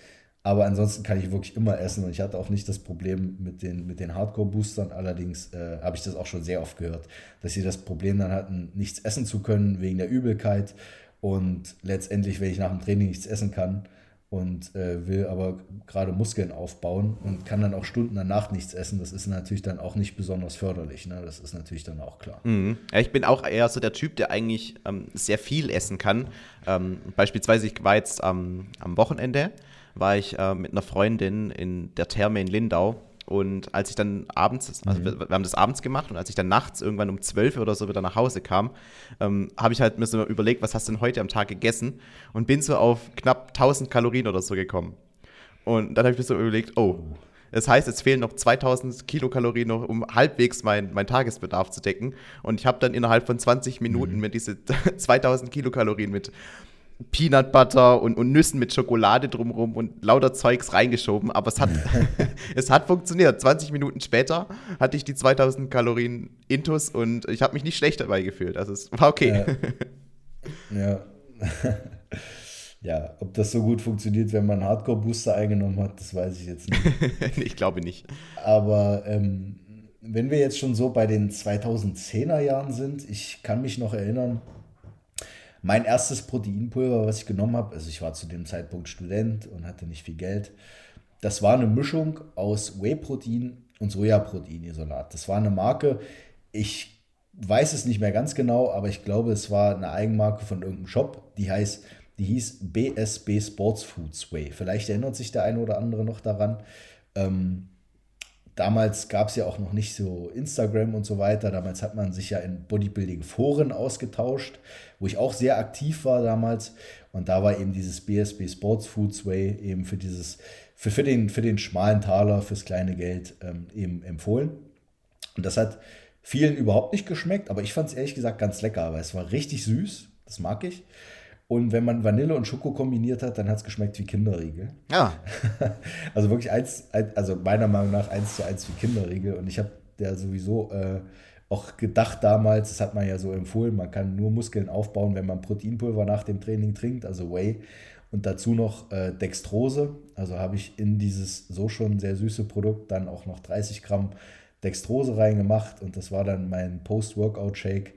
Aber ansonsten kann ich wirklich immer essen und ich hatte auch nicht das Problem mit den, mit den Hardcore-Boostern. Allerdings äh, habe ich das auch schon sehr oft gehört, dass sie das Problem dann hatten, nichts essen zu können wegen der Übelkeit. Und letztendlich, wenn ich nach dem Training nichts essen kann und äh, will aber gerade Muskeln aufbauen und kann dann auch Stunden danach nichts essen, das ist natürlich dann auch nicht besonders förderlich. Ne? Das ist natürlich dann auch klar. Mhm. Ja, ich bin auch eher so der Typ, der eigentlich ähm, sehr viel essen kann. Ähm, beispielsweise, ich war jetzt ähm, am Wochenende war ich äh, mit einer Freundin in der Therme in Lindau. Und als ich dann abends, also mhm. wir, wir, haben das abends gemacht und als ich dann nachts irgendwann um 12 oder so wieder nach Hause kam, ähm, habe ich halt mir so überlegt, was hast du denn heute am Tag gegessen? Und bin so auf knapp 1000 Kalorien oder so gekommen. Und dann habe ich mir so überlegt, oh, das heißt, es fehlen noch 2000 Kilokalorien noch, um halbwegs meinen mein Tagesbedarf zu decken. Und ich habe dann innerhalb von 20 Minuten mhm. mir diese 2000 Kilokalorien mit Peanut Butter und, und Nüssen mit Schokolade drumherum und lauter Zeugs reingeschoben. Aber es hat, es hat funktioniert. 20 Minuten später hatte ich die 2000 Kalorien Intus und ich habe mich nicht schlecht dabei gefühlt. Also es war okay. Ja. ja. ja. ob das so gut funktioniert, wenn man Hardcore-Booster eingenommen hat, das weiß ich jetzt nicht. ich glaube nicht. Aber ähm, wenn wir jetzt schon so bei den 2010er Jahren sind, ich kann mich noch erinnern, mein erstes Proteinpulver, was ich genommen habe, also ich war zu dem Zeitpunkt Student und hatte nicht viel Geld, das war eine Mischung aus Whey-Protein und Sojaproteinisolat. Das war eine Marke, ich weiß es nicht mehr ganz genau, aber ich glaube, es war eine Eigenmarke von irgendeinem Shop, die heißt, die hieß BSB Sports Foods Whey. Vielleicht erinnert sich der eine oder andere noch daran. Ähm, Damals gab es ja auch noch nicht so Instagram und so weiter. Damals hat man sich ja in Bodybuilding-Foren ausgetauscht, wo ich auch sehr aktiv war damals. Und da war eben dieses BSB Sports Foods Way eben für dieses, für, für, den, für den schmalen Taler, fürs kleine Geld ähm, eben empfohlen. Und das hat vielen überhaupt nicht geschmeckt, aber ich fand es ehrlich gesagt ganz lecker, weil es war richtig süß. Das mag ich. Und wenn man Vanille und Schoko kombiniert hat, dann hat es geschmeckt wie Kinderriegel. Ja. also wirklich eins, also meiner Meinung nach eins zu eins wie Kinderriegel. Und ich habe der sowieso äh, auch gedacht damals, das hat man ja so empfohlen, man kann nur Muskeln aufbauen, wenn man Proteinpulver nach dem Training trinkt, also Whey. Und dazu noch äh, Dextrose. Also habe ich in dieses so schon sehr süße Produkt dann auch noch 30 Gramm Dextrose reingemacht. Und das war dann mein Post-Workout-Shake.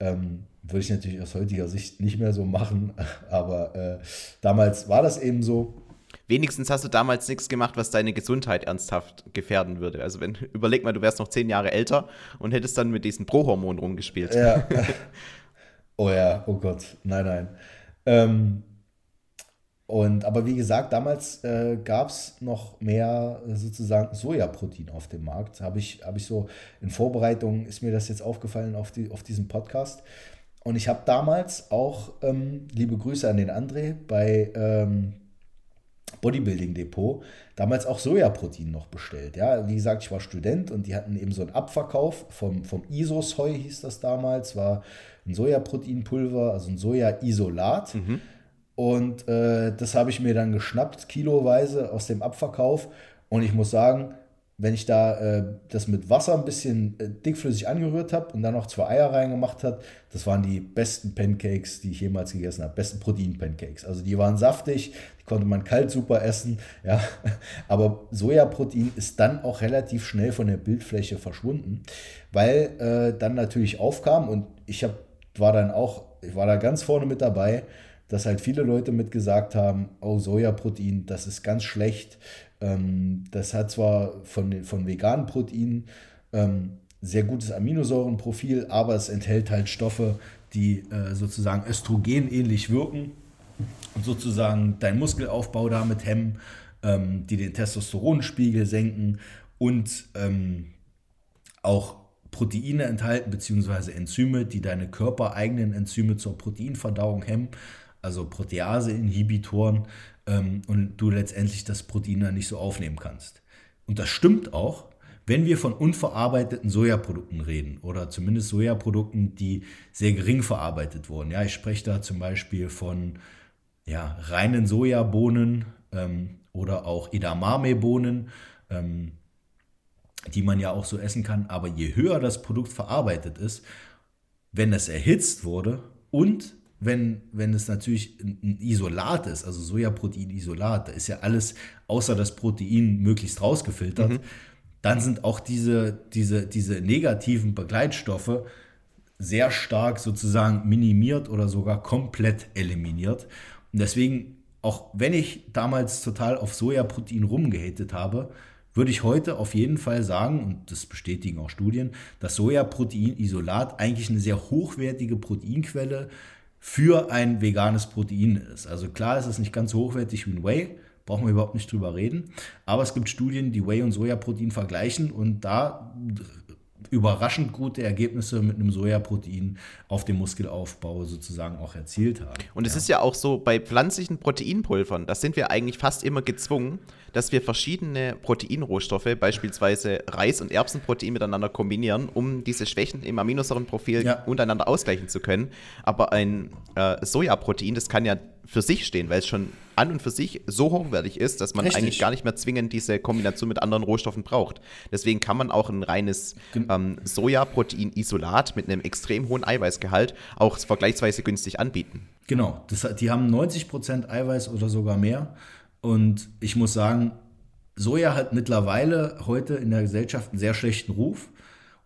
Ähm, würde ich natürlich aus heutiger Sicht nicht mehr so machen, aber äh, damals war das eben so. Wenigstens hast du damals nichts gemacht, was deine Gesundheit ernsthaft gefährden würde. Also wenn, überleg mal, du wärst noch zehn Jahre älter und hättest dann mit diesen Prohormonen rumgespielt. Ja. oh ja, oh Gott, nein, nein. Ähm, und aber wie gesagt, damals äh, gab es noch mehr äh, sozusagen Sojaprotein auf dem Markt. Habe ich, hab ich so in Vorbereitung ist mir das jetzt aufgefallen auf, die, auf diesem Podcast. Und ich habe damals auch, ähm, liebe Grüße an den André, bei, ähm, Bodybuilding-Depot damals auch Sojaprotein noch bestellt. Ja, wie gesagt, ich war Student und die hatten eben so einen Abverkauf vom, vom Isosoy, hieß das damals, war ein Sojaproteinpulver, also ein Soja-Isolat. Mhm. Und äh, das habe ich mir dann geschnappt, kiloweise aus dem Abverkauf. Und ich muss sagen, wenn ich da äh, das mit Wasser ein bisschen äh, dickflüssig angerührt habe und dann noch zwei Eier reingemacht habe, das waren die besten Pancakes, die ich jemals gegessen habe. Besten Protein-Pancakes. Also die waren saftig, die konnte man kalt super essen. Ja. Aber Sojaprotein ist dann auch relativ schnell von der Bildfläche verschwunden, weil äh, dann natürlich aufkam und ich hab, war dann auch, ich war da ganz vorne mit dabei, dass halt viele Leute mitgesagt haben, oh, Sojaprotein, das ist ganz schlecht ähm, das hat zwar von, von veganen Proteinen ähm, sehr gutes Aminosäurenprofil, aber es enthält halt Stoffe, die äh, sozusagen östrogenähnlich wirken und sozusagen deinen Muskelaufbau damit hemmen, ähm, die den Testosteronspiegel senken und ähm, auch Proteine enthalten, beziehungsweise Enzyme, die deine körpereigenen Enzyme zur Proteinverdauung hemmen, also Protease-Inhibitoren, ähm, und du letztendlich das Protein dann nicht so aufnehmen kannst. Und das stimmt auch, wenn wir von unverarbeiteten Sojaprodukten reden oder zumindest Sojaprodukten, die sehr gering verarbeitet wurden. Ja, ich spreche da zum Beispiel von ja, reinen Sojabohnen ähm, oder auch Edamame-Bohnen, ähm, die man ja auch so essen kann. Aber je höher das Produkt verarbeitet ist, wenn es erhitzt wurde und wenn, wenn es natürlich ein Isolat ist, also Sojaprotein-Isolat, da ist ja alles außer das Protein möglichst rausgefiltert, mhm. dann sind auch diese, diese, diese negativen Begleitstoffe sehr stark sozusagen minimiert oder sogar komplett eliminiert. Und deswegen, auch wenn ich damals total auf Sojaprotein rumgehatet habe, würde ich heute auf jeden Fall sagen, und das bestätigen auch Studien, dass Sojaprotein-Isolat eigentlich eine sehr hochwertige Proteinquelle ist für ein veganes Protein ist. Also klar ist es nicht ganz so hochwertig wie ein Whey, brauchen wir überhaupt nicht drüber reden. Aber es gibt Studien, die Whey und Sojaprotein vergleichen und da überraschend gute Ergebnisse mit einem Sojaprotein auf dem Muskelaufbau sozusagen auch erzielt haben. Und es ja. ist ja auch so bei pflanzlichen Proteinpulvern, da sind wir eigentlich fast immer gezwungen, dass wir verschiedene Proteinrohstoffe, beispielsweise Reis- und Erbsenprotein miteinander kombinieren, um diese Schwächen im Aminosäurenprofil ja. untereinander ausgleichen zu können. Aber ein äh, Sojaprotein, das kann ja für sich stehen, weil es schon an und für sich so hochwertig ist, dass man Richtig. eigentlich gar nicht mehr zwingend diese Kombination mit anderen Rohstoffen braucht. Deswegen kann man auch ein reines ähm, Sojaprotein-Isolat mit einem extrem hohen Eiweißgehalt auch vergleichsweise günstig anbieten. Genau, das, die haben 90% Eiweiß oder sogar mehr. Und ich muss sagen, Soja hat mittlerweile heute in der Gesellschaft einen sehr schlechten Ruf.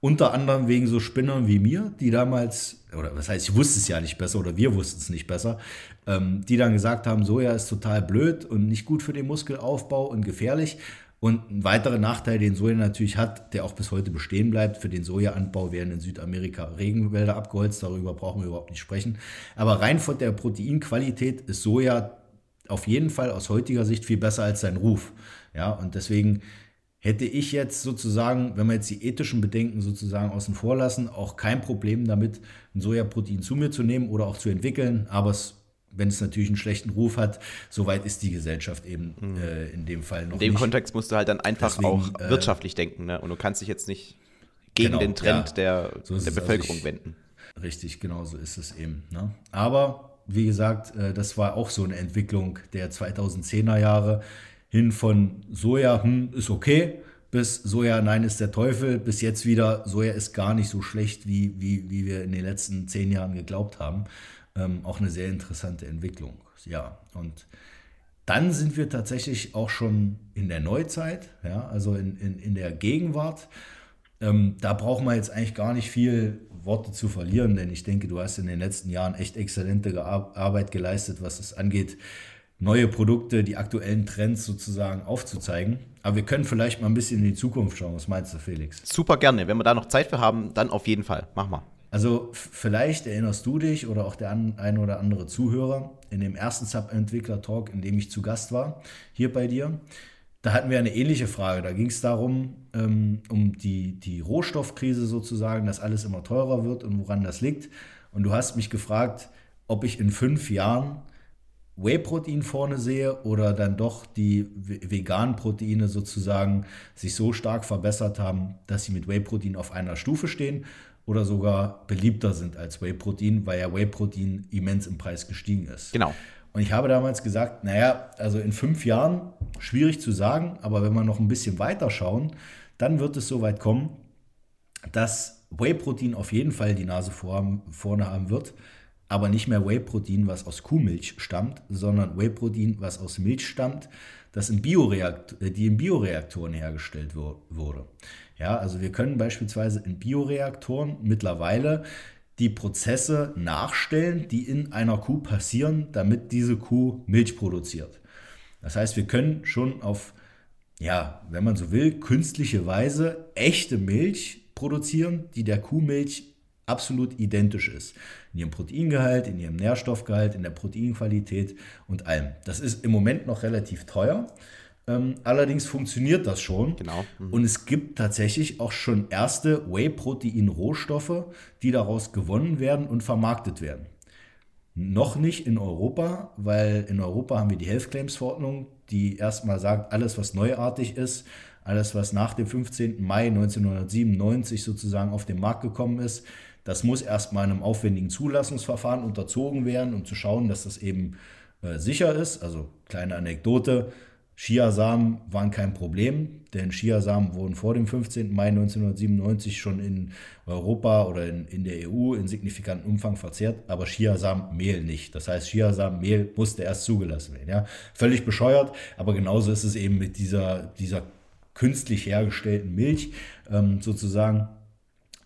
Unter anderem wegen so Spinnern wie mir, die damals, oder was heißt, ich wusste es ja nicht besser oder wir wussten es nicht besser, ähm, die dann gesagt haben, Soja ist total blöd und nicht gut für den Muskelaufbau und gefährlich. Und ein weiterer Nachteil, den Soja natürlich hat, der auch bis heute bestehen bleibt, für den Sojaanbau werden in Südamerika Regenwälder abgeholzt, darüber brauchen wir überhaupt nicht sprechen. Aber rein von der Proteinqualität ist Soja auf jeden Fall aus heutiger Sicht viel besser als sein Ruf. Ja, und deswegen hätte ich jetzt sozusagen, wenn wir jetzt die ethischen Bedenken sozusagen außen vor lassen, auch kein Problem damit, ein Sojaprotein zu mir zu nehmen oder auch zu entwickeln. Aber es, wenn es natürlich einen schlechten Ruf hat, soweit ist die Gesellschaft eben mhm. äh, in dem Fall noch In dem nicht. Kontext musst du halt dann einfach Deswegen, auch äh, wirtschaftlich denken. Ne? Und du kannst dich jetzt nicht gegen genau, den Trend ja, der, so der Bevölkerung also ich, wenden. Richtig, genau so ist es eben. Ne? Aber wie gesagt, äh, das war auch so eine Entwicklung der 2010er Jahre hin von Soja, hm, ist okay, bis Soja, nein, ist der Teufel, bis jetzt wieder, Soja ist gar nicht so schlecht, wie, wie, wie wir in den letzten zehn Jahren geglaubt haben. Ähm, auch eine sehr interessante Entwicklung. Ja, und dann sind wir tatsächlich auch schon in der Neuzeit, ja, also in, in, in der Gegenwart. Ähm, da brauchen wir jetzt eigentlich gar nicht viel Worte zu verlieren, denn ich denke, du hast in den letzten Jahren echt exzellente Arbeit geleistet, was es angeht, neue Produkte, die aktuellen Trends sozusagen aufzuzeigen. Aber wir können vielleicht mal ein bisschen in die Zukunft schauen. Was meinst du, Felix? Super gerne. Wenn wir da noch Zeit für haben, dann auf jeden Fall. Mach mal. Also vielleicht erinnerst du dich oder auch der ein oder andere Zuhörer in dem ersten Sub-Entwickler-Talk, in dem ich zu Gast war, hier bei dir. Da hatten wir eine ähnliche Frage. Da ging es darum, ähm, um die, die Rohstoffkrise sozusagen, dass alles immer teurer wird und woran das liegt. Und du hast mich gefragt, ob ich in fünf Jahren Whey-Protein vorne sehe oder dann doch die veganen Proteine sozusagen sich so stark verbessert haben, dass sie mit Whey-Protein auf einer Stufe stehen oder sogar beliebter sind als Whey-Protein, weil ja Whey-Protein immens im Preis gestiegen ist. Genau. Und ich habe damals gesagt, naja, also in fünf Jahren, schwierig zu sagen, aber wenn wir noch ein bisschen weiter schauen, dann wird es so weit kommen, dass Whey-Protein auf jeden Fall die Nase vorne haben wird aber nicht mehr Whey-Protein, was aus Kuhmilch stammt, sondern Whey-Protein, was aus Milch stammt, das in äh, die in Bioreaktoren hergestellt wurde. Ja, also wir können beispielsweise in Bioreaktoren mittlerweile die Prozesse nachstellen, die in einer Kuh passieren, damit diese Kuh Milch produziert. Das heißt, wir können schon auf, ja, wenn man so will, künstliche Weise echte Milch produzieren, die der Kuhmilch absolut identisch ist. In ihrem Proteingehalt, in ihrem Nährstoffgehalt, in der Proteinqualität und allem. Das ist im Moment noch relativ teuer. Ähm, allerdings funktioniert das schon. Genau. Mhm. Und es gibt tatsächlich auch schon erste Whey-Protein-Rohstoffe, die daraus gewonnen werden und vermarktet werden. Noch nicht in Europa, weil in Europa haben wir die Health Claims Verordnung, die erstmal sagt, alles, was neuartig ist, alles, was nach dem 15. Mai 1997 sozusagen auf den Markt gekommen ist, das muss erstmal einem aufwendigen Zulassungsverfahren unterzogen werden, um zu schauen, dass das eben äh, sicher ist. Also kleine Anekdote. Chiasamen waren kein Problem, denn Chiasamen wurden vor dem 15. Mai 1997 schon in Europa oder in, in der EU in signifikantem Umfang verzehrt, aber Chiasamen-Mehl nicht. Das heißt, Chiasamen-Mehl musste erst zugelassen werden. Ja? Völlig bescheuert, aber genauso ist es eben mit dieser, dieser künstlich hergestellten Milch ähm, sozusagen.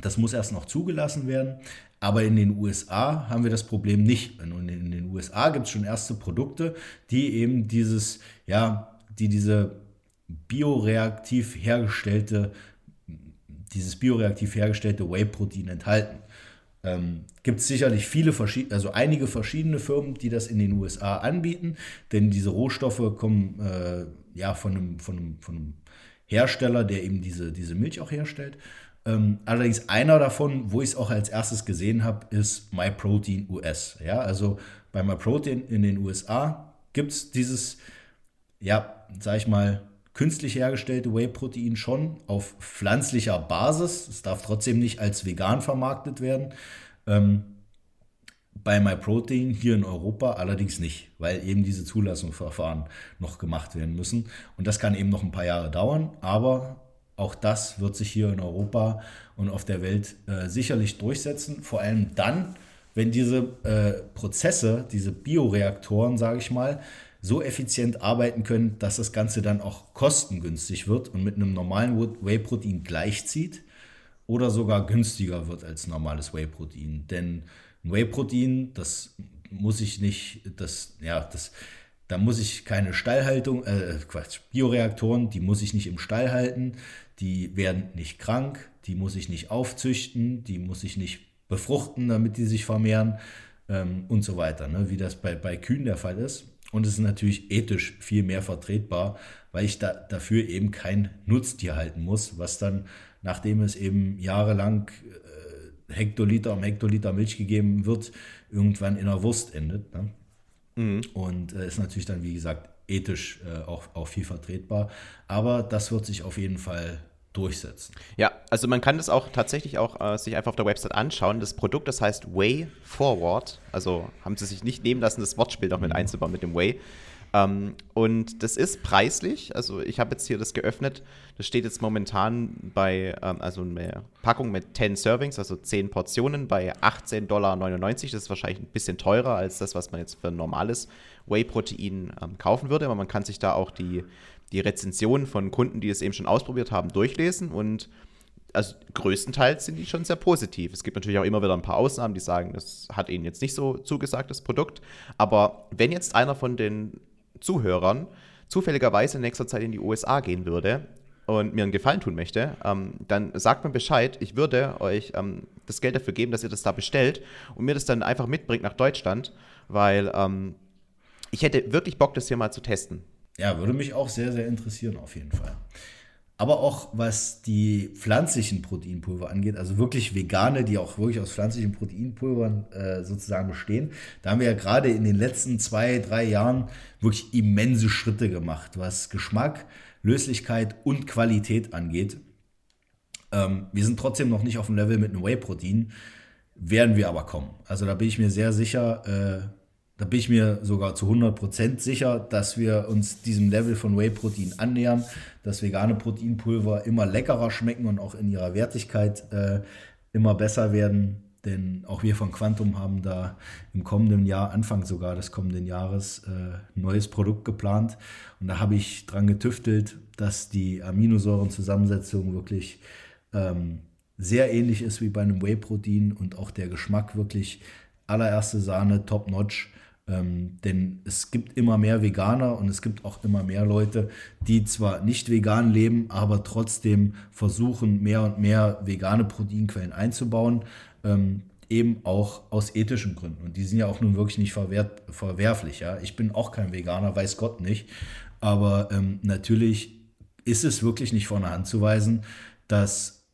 Das muss erst noch zugelassen werden. Aber in den USA haben wir das Problem nicht. Und in den USA gibt es schon erste Produkte, die eben dieses, ja, die diese bioreaktiv hergestellte, dieses bioreaktiv hergestellte Whey-Protein enthalten. Ähm, gibt es sicherlich viele verschiedene, also einige verschiedene Firmen, die das in den USA anbieten, denn diese Rohstoffe kommen äh, ja von einem, von, einem, von einem Hersteller, der eben diese, diese Milch auch herstellt. Ähm, allerdings einer davon, wo ich es auch als erstes gesehen habe, ist MyProtein US. Ja, also bei MyProtein in den USA gibt es dieses, ja, sag ich mal, künstlich hergestellte Whey-Protein schon auf pflanzlicher Basis. Es darf trotzdem nicht als vegan vermarktet werden. Ähm, bei MyProtein hier in Europa allerdings nicht, weil eben diese Zulassungsverfahren noch gemacht werden müssen. Und das kann eben noch ein paar Jahre dauern, aber auch das wird sich hier in Europa und auf der Welt äh, sicherlich durchsetzen. Vor allem dann, wenn diese äh, Prozesse, diese Bioreaktoren, sage ich mal, so effizient arbeiten können, dass das Ganze dann auch kostengünstig wird und mit einem normalen Whey-Protein gleichzieht oder sogar günstiger wird als normales Whey-Protein. Denn ein Whey-Protein, das muss ich nicht, das, ja, das, da muss ich keine Stallhaltung, äh, Quatsch, Bioreaktoren, die muss ich nicht im Stall halten die werden nicht krank, die muss ich nicht aufzüchten, die muss ich nicht befruchten, damit die sich vermehren ähm, und so weiter, ne? wie das bei, bei Kühen der Fall ist. Und es ist natürlich ethisch viel mehr vertretbar, weil ich da, dafür eben kein Nutztier halten muss, was dann, nachdem es eben jahrelang äh, Hektoliter um Hektoliter Milch gegeben wird, irgendwann in der Wurst endet. Ne? Mhm. Und äh, ist natürlich dann, wie gesagt, ethisch äh, auch, auch viel vertretbar. Aber das wird sich auf jeden Fall durchsetzen. Ja, also man kann das auch tatsächlich auch äh, sich einfach auf der Website anschauen. Das Produkt, das heißt Way Forward. Also haben sie sich nicht nehmen lassen, das Wortspiel noch mit mhm. einzubauen mit dem Way. Ähm, und das ist preislich. Also ich habe jetzt hier das geöffnet. Das steht jetzt momentan bei, ähm, also eine Packung mit 10 Servings, also 10 Portionen, bei 18,99 Dollar. Das ist wahrscheinlich ein bisschen teurer als das, was man jetzt für ein normales Whey-Protein ähm, kaufen würde. Aber man kann sich da auch die die Rezensionen von Kunden, die es eben schon ausprobiert haben, durchlesen und also größtenteils sind die schon sehr positiv. Es gibt natürlich auch immer wieder ein paar Ausnahmen, die sagen, das hat ihnen jetzt nicht so zugesagt, das Produkt. Aber wenn jetzt einer von den Zuhörern zufälligerweise in nächster Zeit in die USA gehen würde und mir einen Gefallen tun möchte, ähm, dann sagt mir Bescheid. Ich würde euch ähm, das Geld dafür geben, dass ihr das da bestellt und mir das dann einfach mitbringt nach Deutschland, weil ähm, ich hätte wirklich Bock, das hier mal zu testen. Ja, würde mich auch sehr, sehr interessieren, auf jeden Fall. Aber auch was die pflanzlichen Proteinpulver angeht, also wirklich vegane, die auch wirklich aus pflanzlichen Proteinpulvern äh, sozusagen bestehen. Da haben wir ja gerade in den letzten zwei, drei Jahren wirklich immense Schritte gemacht, was Geschmack, Löslichkeit und Qualität angeht. Ähm, wir sind trotzdem noch nicht auf dem Level mit einem Whey-Protein, werden wir aber kommen. Also da bin ich mir sehr sicher, äh, da bin ich mir sogar zu 100% sicher, dass wir uns diesem Level von Whey-Protein annähern, dass vegane Proteinpulver immer leckerer schmecken und auch in ihrer Wertigkeit äh, immer besser werden. Denn auch wir von Quantum haben da im kommenden Jahr, Anfang sogar des kommenden Jahres, äh, ein neues Produkt geplant. Und da habe ich dran getüftelt, dass die Aminosäurenzusammensetzung wirklich ähm, sehr ähnlich ist wie bei einem Whey-Protein und auch der Geschmack wirklich allererste Sahne, top-notch. Ähm, denn es gibt immer mehr Veganer und es gibt auch immer mehr Leute, die zwar nicht vegan leben, aber trotzdem versuchen, mehr und mehr vegane Proteinquellen einzubauen. Ähm, eben auch aus ethischen Gründen. Und die sind ja auch nun wirklich nicht verwehrt, verwerflich. Ja? Ich bin auch kein Veganer, weiß Gott nicht. Aber ähm, natürlich ist es wirklich nicht von der Hand zu weisen, dass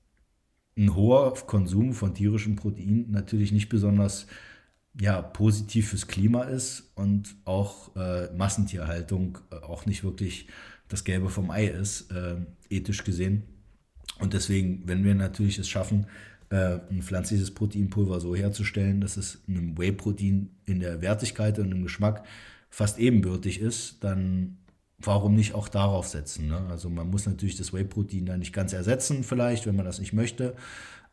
ein hoher Konsum von tierischem Protein natürlich nicht besonders ja, positiv fürs Klima ist und auch äh, Massentierhaltung äh, auch nicht wirklich das Gelbe vom Ei ist, äh, ethisch gesehen. Und deswegen, wenn wir natürlich es schaffen, äh, ein pflanzliches Proteinpulver so herzustellen, dass es einem Whey-Protein in der Wertigkeit und im Geschmack fast ebenbürtig ist, dann warum nicht auch darauf setzen? Ne? Also man muss natürlich das Whey-Protein dann nicht ganz ersetzen, vielleicht, wenn man das nicht möchte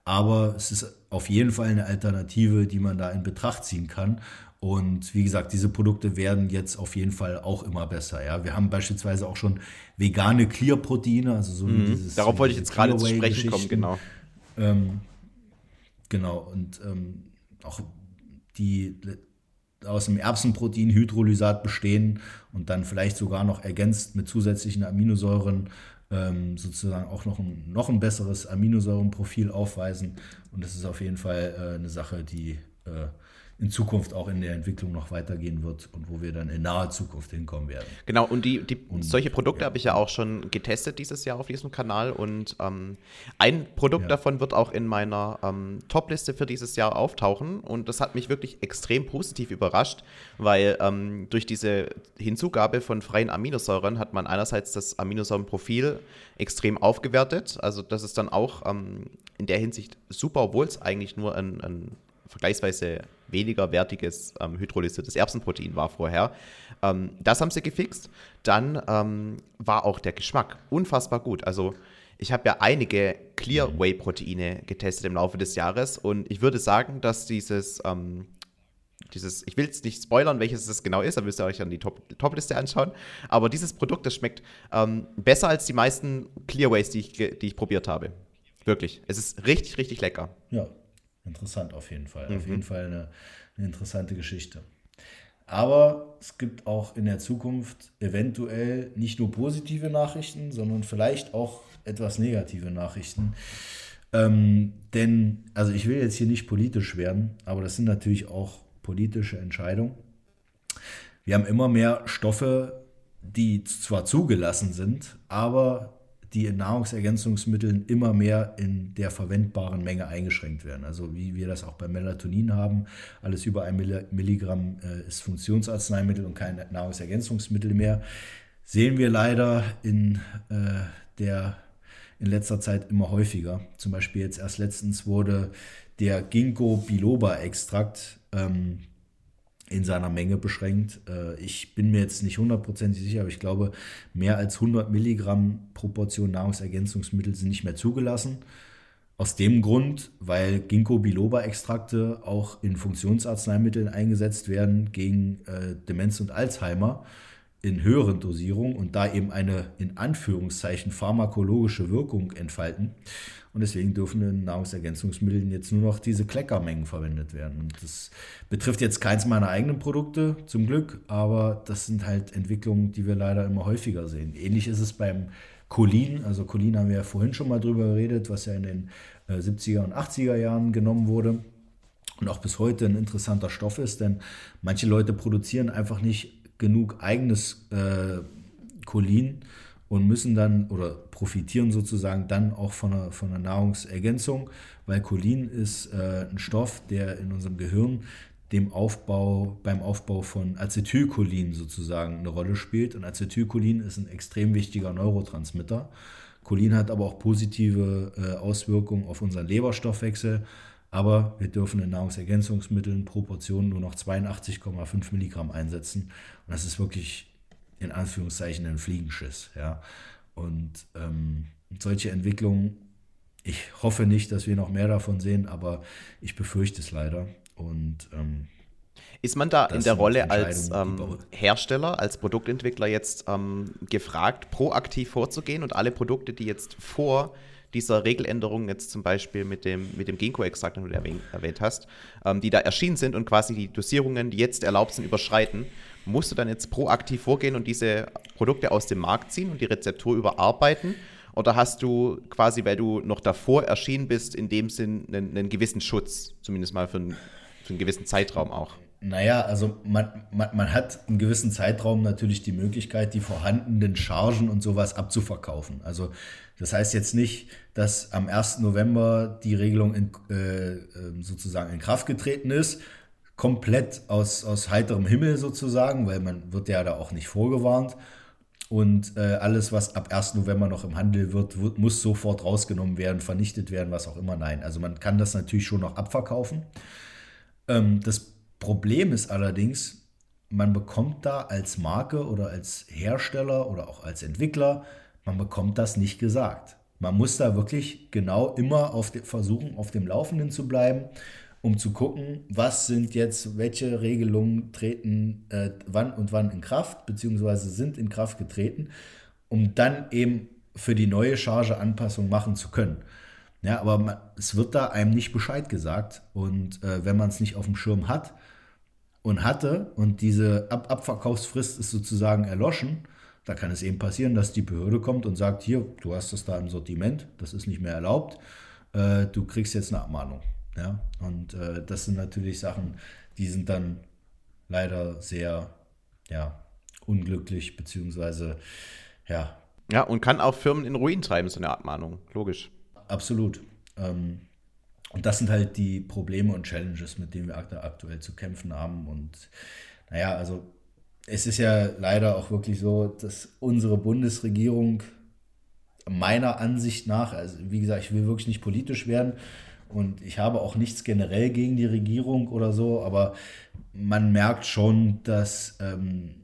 aber es ist auf jeden Fall eine Alternative, die man da in Betracht ziehen kann. Und wie gesagt, diese Produkte werden jetzt auf jeden Fall auch immer besser. Ja, wir haben beispielsweise auch schon vegane Clear-Proteine, also so mhm. dieses. Darauf wollte ich jetzt gerade zu sprechen kommen, genau. Ähm, genau und ähm, auch die aus dem Erbsenprotein Hydrolysat bestehen und dann vielleicht sogar noch ergänzt mit zusätzlichen Aminosäuren ähm, sozusagen auch noch ein, noch ein besseres Aminosäurenprofil aufweisen. Und das ist auf jeden Fall äh, eine Sache, die äh, in Zukunft auch in der Entwicklung noch weitergehen wird und wo wir dann in naher Zukunft hinkommen werden. Genau, und die, die und, solche Produkte ja. habe ich ja auch schon getestet dieses Jahr auf diesem Kanal und ähm, ein Produkt ja. davon wird auch in meiner ähm, Top-Liste für dieses Jahr auftauchen und das hat mich wirklich extrem positiv überrascht, weil ähm, durch diese Hinzugabe von freien Aminosäuren hat man einerseits das Aminosäurenprofil extrem aufgewertet, also das ist dann auch ähm, in der Hinsicht super, obwohl es eigentlich nur ein, ein vergleichsweise weniger wertiges ähm, hydrolysiertes Erbsenprotein war vorher. Ähm, das haben sie gefixt. Dann ähm, war auch der Geschmack unfassbar gut. Also ich habe ja einige Clear Whey Proteine getestet im Laufe des Jahres und ich würde sagen, dass dieses ähm, dieses, ich will es nicht spoilern, welches es genau ist, da müsst ihr euch dann die Top-Liste anschauen. Aber dieses Produkt, das schmeckt ähm, besser als die meisten Clearways, die ich, die ich probiert habe. Wirklich. Es ist richtig, richtig lecker. Ja, Interessant auf jeden Fall. Mhm. Auf jeden Fall eine, eine interessante Geschichte. Aber es gibt auch in der Zukunft eventuell nicht nur positive Nachrichten, sondern vielleicht auch etwas negative Nachrichten. Ähm, denn, also ich will jetzt hier nicht politisch werden, aber das sind natürlich auch politische Entscheidungen. Wir haben immer mehr Stoffe, die zwar zugelassen sind, aber die in Nahrungsergänzungsmitteln immer mehr in der verwendbaren Menge eingeschränkt werden. Also wie wir das auch bei Melatonin haben, alles über ein Milligramm äh, ist Funktionsarzneimittel und kein Nahrungsergänzungsmittel mehr, sehen wir leider in äh, der in letzter Zeit immer häufiger. Zum Beispiel jetzt erst letztens wurde der Ginkgo biloba Extrakt ähm, in seiner Menge beschränkt. Äh, ich bin mir jetzt nicht hundertprozentig sicher, aber ich glaube, mehr als 100 Milligramm Proportion Nahrungsergänzungsmittel sind nicht mehr zugelassen. Aus dem Grund, weil Ginkgo biloba-Extrakte auch in Funktionsarzneimitteln eingesetzt werden gegen äh, Demenz und Alzheimer in höheren Dosierungen und da eben eine in Anführungszeichen pharmakologische Wirkung entfalten. Und deswegen dürfen in Nahrungsergänzungsmitteln jetzt nur noch diese Kleckermengen verwendet werden. Und das betrifft jetzt keins meiner eigenen Produkte, zum Glück, aber das sind halt Entwicklungen, die wir leider immer häufiger sehen. Ähnlich ist es beim Cholin. Also Cholin haben wir ja vorhin schon mal drüber geredet, was ja in den 70er äh, und 80er Jahren genommen wurde und auch bis heute ein interessanter Stoff ist, denn manche Leute produzieren einfach nicht genug eigenes äh, Cholin und müssen dann oder profitieren sozusagen dann auch von einer, von einer Nahrungsergänzung, weil Cholin ist äh, ein Stoff, der in unserem Gehirn dem Aufbau, beim Aufbau von Acetylcholin sozusagen eine Rolle spielt. Und Acetylcholin ist ein extrem wichtiger Neurotransmitter. Cholin hat aber auch positive äh, Auswirkungen auf unseren Leberstoffwechsel. Aber wir dürfen in Nahrungsergänzungsmitteln Proportionen nur noch 82,5 Milligramm einsetzen. Und das ist wirklich in Anführungszeichen ein Fliegenschiss. Ja. Und ähm, solche Entwicklungen, ich hoffe nicht, dass wir noch mehr davon sehen, aber ich befürchte es leider. Und ähm, ist man da in der Rolle als ähm, Hersteller, als Produktentwickler jetzt ähm, gefragt, proaktiv vorzugehen und alle Produkte, die jetzt vor dieser Regeländerung, jetzt zum Beispiel mit dem, mit dem Ginkgo-Extrakt, den du erwähnt, erwähnt hast, ähm, die da erschienen sind und quasi die Dosierungen, die jetzt erlaubt sind, überschreiten, musst du dann jetzt proaktiv vorgehen und diese Produkte aus dem Markt ziehen und die Rezeptur überarbeiten? Oder hast du quasi, weil du noch davor erschienen bist, in dem Sinn einen, einen gewissen Schutz, zumindest mal für einen, für einen gewissen Zeitraum auch? Naja, also man, man, man hat einen gewissen Zeitraum natürlich die Möglichkeit, die vorhandenen Chargen und sowas abzuverkaufen. Also das heißt jetzt nicht, dass am 1. November die Regelung in, äh, ähm, sozusagen in Kraft getreten ist, komplett aus, aus heiterem Himmel sozusagen, weil man wird ja da auch nicht vorgewarnt. Und äh, alles, was ab 1. November noch im Handel wird, wird, muss sofort rausgenommen werden, vernichtet werden, was auch immer. Nein, also man kann das natürlich schon noch abverkaufen. Ähm, das Problem ist allerdings, man bekommt da als Marke oder als Hersteller oder auch als Entwickler, man bekommt das nicht gesagt. Man muss da wirklich genau immer auf versuchen, auf dem Laufenden zu bleiben, um zu gucken, was sind jetzt, welche Regelungen treten äh, wann und wann in Kraft, beziehungsweise sind in Kraft getreten, um dann eben für die neue Charge Anpassung machen zu können. Ja, aber man, es wird da einem nicht Bescheid gesagt. Und äh, wenn man es nicht auf dem Schirm hat, und hatte und diese Ab Abverkaufsfrist ist sozusagen erloschen, da kann es eben passieren, dass die Behörde kommt und sagt, hier, du hast das da im Sortiment, das ist nicht mehr erlaubt, äh, du kriegst jetzt eine Abmahnung. Ja? Und äh, das sind natürlich Sachen, die sind dann leider sehr ja, unglücklich, beziehungsweise ja. Ja, und kann auch Firmen in Ruin treiben, so eine Abmahnung, logisch. Absolut. Ähm, und das sind halt die Probleme und Challenges, mit denen wir aktuell zu kämpfen haben. Und naja, also es ist ja leider auch wirklich so, dass unsere Bundesregierung meiner Ansicht nach, also wie gesagt, ich will wirklich nicht politisch werden und ich habe auch nichts generell gegen die Regierung oder so, aber man merkt schon, dass ähm,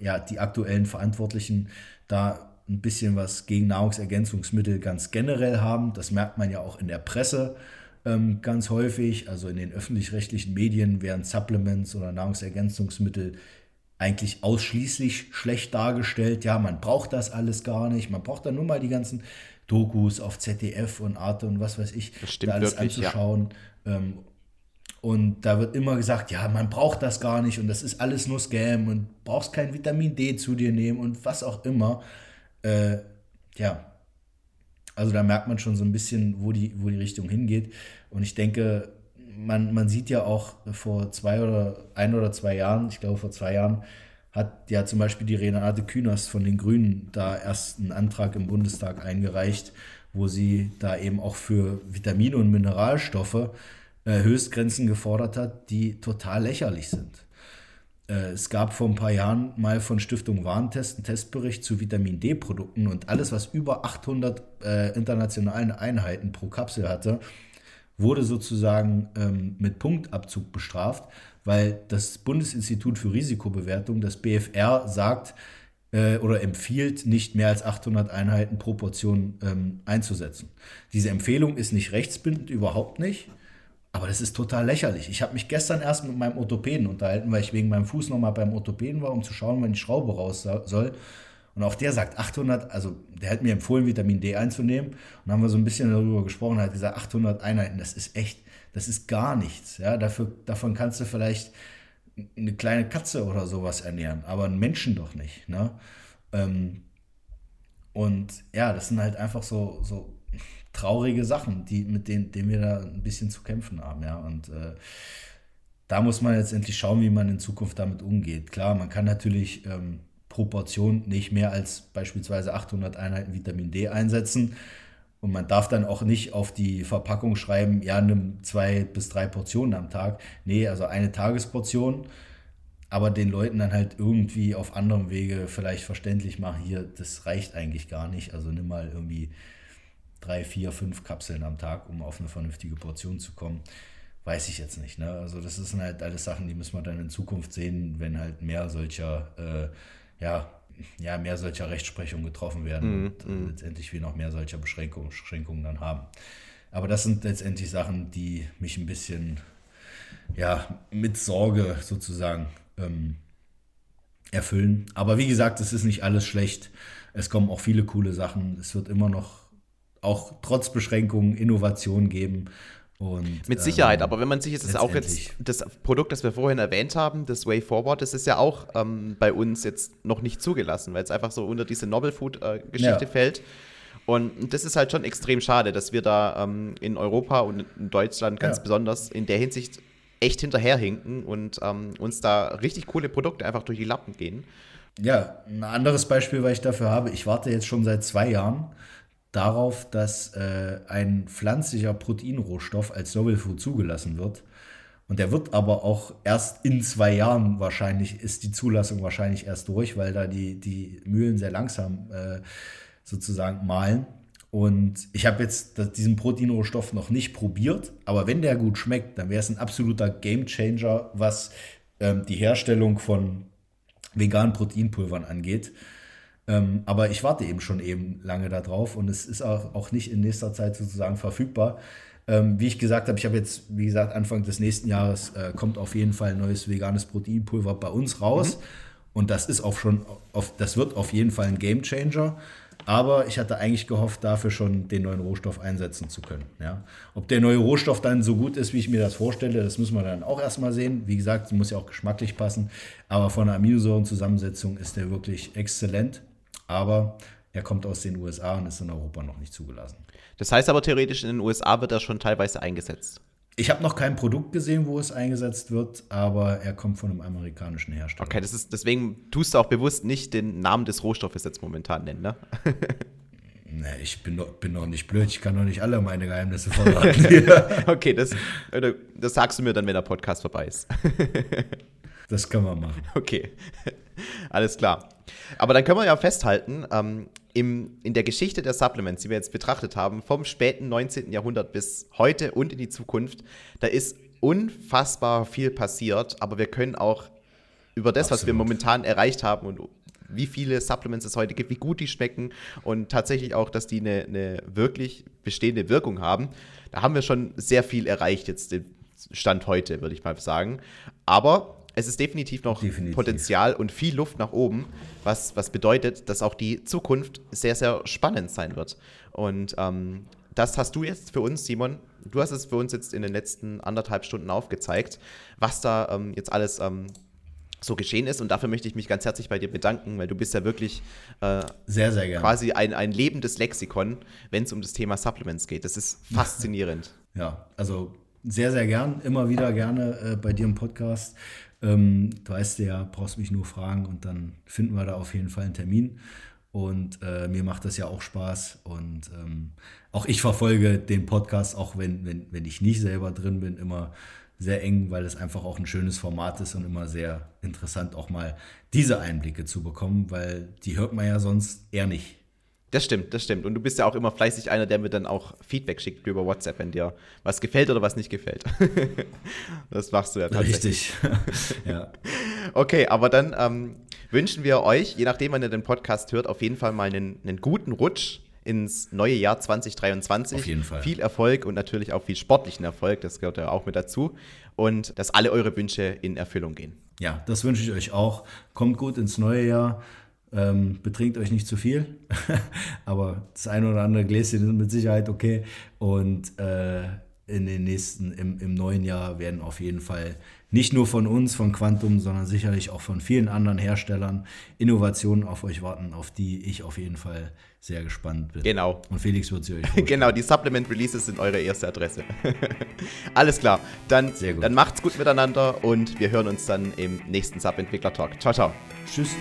ja, die aktuellen Verantwortlichen da ein bisschen was gegen Nahrungsergänzungsmittel ganz generell haben. Das merkt man ja auch in der Presse ähm, ganz häufig. Also in den öffentlich-rechtlichen Medien werden Supplements oder Nahrungsergänzungsmittel eigentlich ausschließlich schlecht dargestellt. Ja, man braucht das alles gar nicht. Man braucht dann nur mal die ganzen Dokus auf ZDF und Arte und was weiß ich, da alles wirklich, anzuschauen. Ja. Ähm, und da wird immer gesagt, ja, man braucht das gar nicht und das ist alles nur Scam und brauchst kein Vitamin D zu dir nehmen und was auch immer. Äh, ja, also da merkt man schon so ein bisschen, wo die, wo die Richtung hingeht. Und ich denke, man, man sieht ja auch vor zwei oder ein oder zwei Jahren, ich glaube vor zwei Jahren, hat ja zum Beispiel die Renate Künast von den Grünen da erst einen Antrag im Bundestag eingereicht, wo sie da eben auch für Vitamine und Mineralstoffe äh, Höchstgrenzen gefordert hat, die total lächerlich sind. Äh, es gab vor ein paar Jahren mal von Stiftung Warentest einen Testbericht zu Vitamin D-Produkten und alles, was über 800 äh, internationalen Einheiten pro Kapsel hatte, wurde sozusagen ähm, mit Punktabzug bestraft, weil das Bundesinstitut für Risikobewertung, das BFR, sagt äh, oder empfiehlt, nicht mehr als 800 Einheiten pro Portion ähm, einzusetzen. Diese Empfehlung ist nicht rechtsbindend, überhaupt nicht. Aber das ist total lächerlich. Ich habe mich gestern erst mit meinem Orthopäden unterhalten, weil ich wegen meinem Fuß nochmal beim Orthopäden war, um zu schauen, wann die Schraube raus soll. Und auch der sagt 800, also der hat mir empfohlen, Vitamin D einzunehmen. Und dann haben wir so ein bisschen darüber gesprochen, hat gesagt, 800 Einheiten, das ist echt, das ist gar nichts. Ja, dafür, davon kannst du vielleicht eine kleine Katze oder sowas ernähren, aber einen Menschen doch nicht. Ne? Ähm, und ja, das sind halt einfach so, so traurige Sachen, die, mit denen, denen wir da ein bisschen zu kämpfen haben. Ja? Und äh, da muss man jetzt endlich schauen, wie man in Zukunft damit umgeht. Klar, man kann natürlich ähm, Proportion nicht mehr als beispielsweise 800 Einheiten Vitamin D einsetzen. Und man darf dann auch nicht auf die Verpackung schreiben, ja, nimm zwei bis drei Portionen am Tag. Nee, also eine Tagesportion. Aber den Leuten dann halt irgendwie auf anderem Wege vielleicht verständlich machen, hier, das reicht eigentlich gar nicht. Also nimm mal irgendwie drei, vier, fünf Kapseln am Tag, um auf eine vernünftige Portion zu kommen. Weiß ich jetzt nicht. Ne? Also das sind halt alles Sachen, die müssen wir dann in Zukunft sehen, wenn halt mehr solcher, äh, ja, ja, mehr solcher Rechtsprechungen getroffen werden mm, und mm. letztendlich wir noch mehr solcher Beschränkungen, Beschränkungen dann haben. Aber das sind letztendlich Sachen, die mich ein bisschen ja, mit Sorge sozusagen ähm, erfüllen. Aber wie gesagt, es ist nicht alles schlecht. Es kommen auch viele coole Sachen. Es wird immer noch auch trotz Beschränkungen Innovation geben. Und, Mit Sicherheit, ähm, aber wenn man sich jetzt das auch jetzt, das Produkt, das wir vorhin erwähnt haben, das Way Forward, das ist ja auch ähm, bei uns jetzt noch nicht zugelassen, weil es einfach so unter diese Novel Food-Geschichte äh, ja. fällt. Und das ist halt schon extrem schade, dass wir da ähm, in Europa und in Deutschland ganz ja. besonders in der Hinsicht echt hinterherhinken und ähm, uns da richtig coole Produkte einfach durch die Lappen gehen. Ja, ein anderes Beispiel, was ich dafür habe, ich warte jetzt schon seit zwei Jahren darauf, dass äh, ein pflanzlicher Proteinrohstoff als Novel Food zugelassen wird. Und der wird aber auch erst in zwei Jahren wahrscheinlich, ist die Zulassung wahrscheinlich erst durch, weil da die, die Mühlen sehr langsam äh, sozusagen malen. Und ich habe jetzt diesen Proteinrohstoff noch nicht probiert, aber wenn der gut schmeckt, dann wäre es ein absoluter Gamechanger, was ähm, die Herstellung von veganen Proteinpulvern angeht. Ähm, aber ich warte eben schon eben lange darauf und es ist auch, auch nicht in nächster Zeit sozusagen verfügbar. Ähm, wie ich gesagt habe, ich habe jetzt, wie gesagt, Anfang des nächsten Jahres äh, kommt auf jeden Fall ein neues veganes Proteinpulver bei uns raus. Mhm. Und das ist auch schon, auf, das wird auf jeden Fall ein Gamechanger. Aber ich hatte eigentlich gehofft, dafür schon den neuen Rohstoff einsetzen zu können. Ja. Ob der neue Rohstoff dann so gut ist, wie ich mir das vorstelle, das müssen wir dann auch erstmal sehen. Wie gesagt, es muss ja auch geschmacklich passen. Aber von der Aminosäurenzusammensetzung ist der wirklich exzellent. Aber er kommt aus den USA und ist in Europa noch nicht zugelassen. Das heißt aber theoretisch, in den USA wird er schon teilweise eingesetzt. Ich habe noch kein Produkt gesehen, wo es eingesetzt wird, aber er kommt von einem amerikanischen Hersteller. Okay, das ist, deswegen tust du auch bewusst nicht den Namen des Rohstoffes jetzt momentan nennen, ne? Nee, ich bin doch, bin doch nicht blöd, ich kann doch nicht alle meine Geheimnisse verraten. okay, das, das sagst du mir dann, wenn der Podcast vorbei ist. das können wir machen. Okay, alles klar. Aber dann können wir ja festhalten, ähm, im, in der Geschichte der Supplements, die wir jetzt betrachtet haben, vom späten 19. Jahrhundert bis heute und in die Zukunft, da ist unfassbar viel passiert, aber wir können auch über das, Absolut. was wir momentan erreicht haben und wie viele Supplements es heute gibt, wie gut die schmecken und tatsächlich auch, dass die eine, eine wirklich bestehende Wirkung haben. Da haben wir schon sehr viel erreicht jetzt Stand heute, würde ich mal sagen. Aber es ist definitiv noch definitiv. Potenzial und viel Luft nach oben, was, was bedeutet, dass auch die Zukunft sehr, sehr spannend sein wird. Und ähm, das hast du jetzt für uns, Simon. Du hast es für uns jetzt in den letzten anderthalb Stunden aufgezeigt, was da ähm, jetzt alles ähm, so geschehen ist. Und dafür möchte ich mich ganz herzlich bei dir bedanken, weil du bist ja wirklich äh, sehr, sehr gerne. quasi ein, ein lebendes Lexikon, wenn es um das Thema Supplements geht. Das ist faszinierend. Ja, also sehr, sehr gern, immer wieder gerne äh, bei dir im Podcast. Ähm, du weißt ja, brauchst mich nur fragen und dann finden wir da auf jeden Fall einen Termin. Und äh, mir macht das ja auch Spaß. Und ähm, auch ich verfolge den Podcast, auch wenn, wenn, wenn ich nicht selber drin bin, immer sehr eng, weil es einfach auch ein schönes Format ist und immer sehr interessant, auch mal diese Einblicke zu bekommen, weil die hört man ja sonst eher nicht. Das stimmt, das stimmt. Und du bist ja auch immer fleißig einer, der mir dann auch Feedback schickt über WhatsApp, wenn dir was gefällt oder was nicht gefällt. das machst du ja tatsächlich. Richtig. ja. Okay, aber dann ähm, wünschen wir euch, je nachdem, wann ihr den Podcast hört, auf jeden Fall mal einen, einen guten Rutsch ins neue Jahr 2023. Auf jeden Fall. Viel Erfolg und natürlich auch viel sportlichen Erfolg, das gehört ja auch mit dazu. Und dass alle eure Wünsche in Erfüllung gehen. Ja, das wünsche ich euch auch. Kommt gut ins neue Jahr. Ähm, betrinkt euch nicht zu viel, aber das eine oder andere Gläschen ist mit Sicherheit okay. Und äh, in den nächsten, im, im neuen Jahr werden auf jeden Fall nicht nur von uns, von Quantum, sondern sicherlich auch von vielen anderen Herstellern Innovationen auf euch warten, auf die ich auf jeden Fall sehr gespannt bin. Genau. Und Felix wird sie euch vorstellen. Genau, die Supplement Releases sind eure erste Adresse. Alles klar. Dann, gut. dann macht's gut miteinander und wir hören uns dann im nächsten Sub-Entwickler Talk. Ciao, ciao. Tschüss.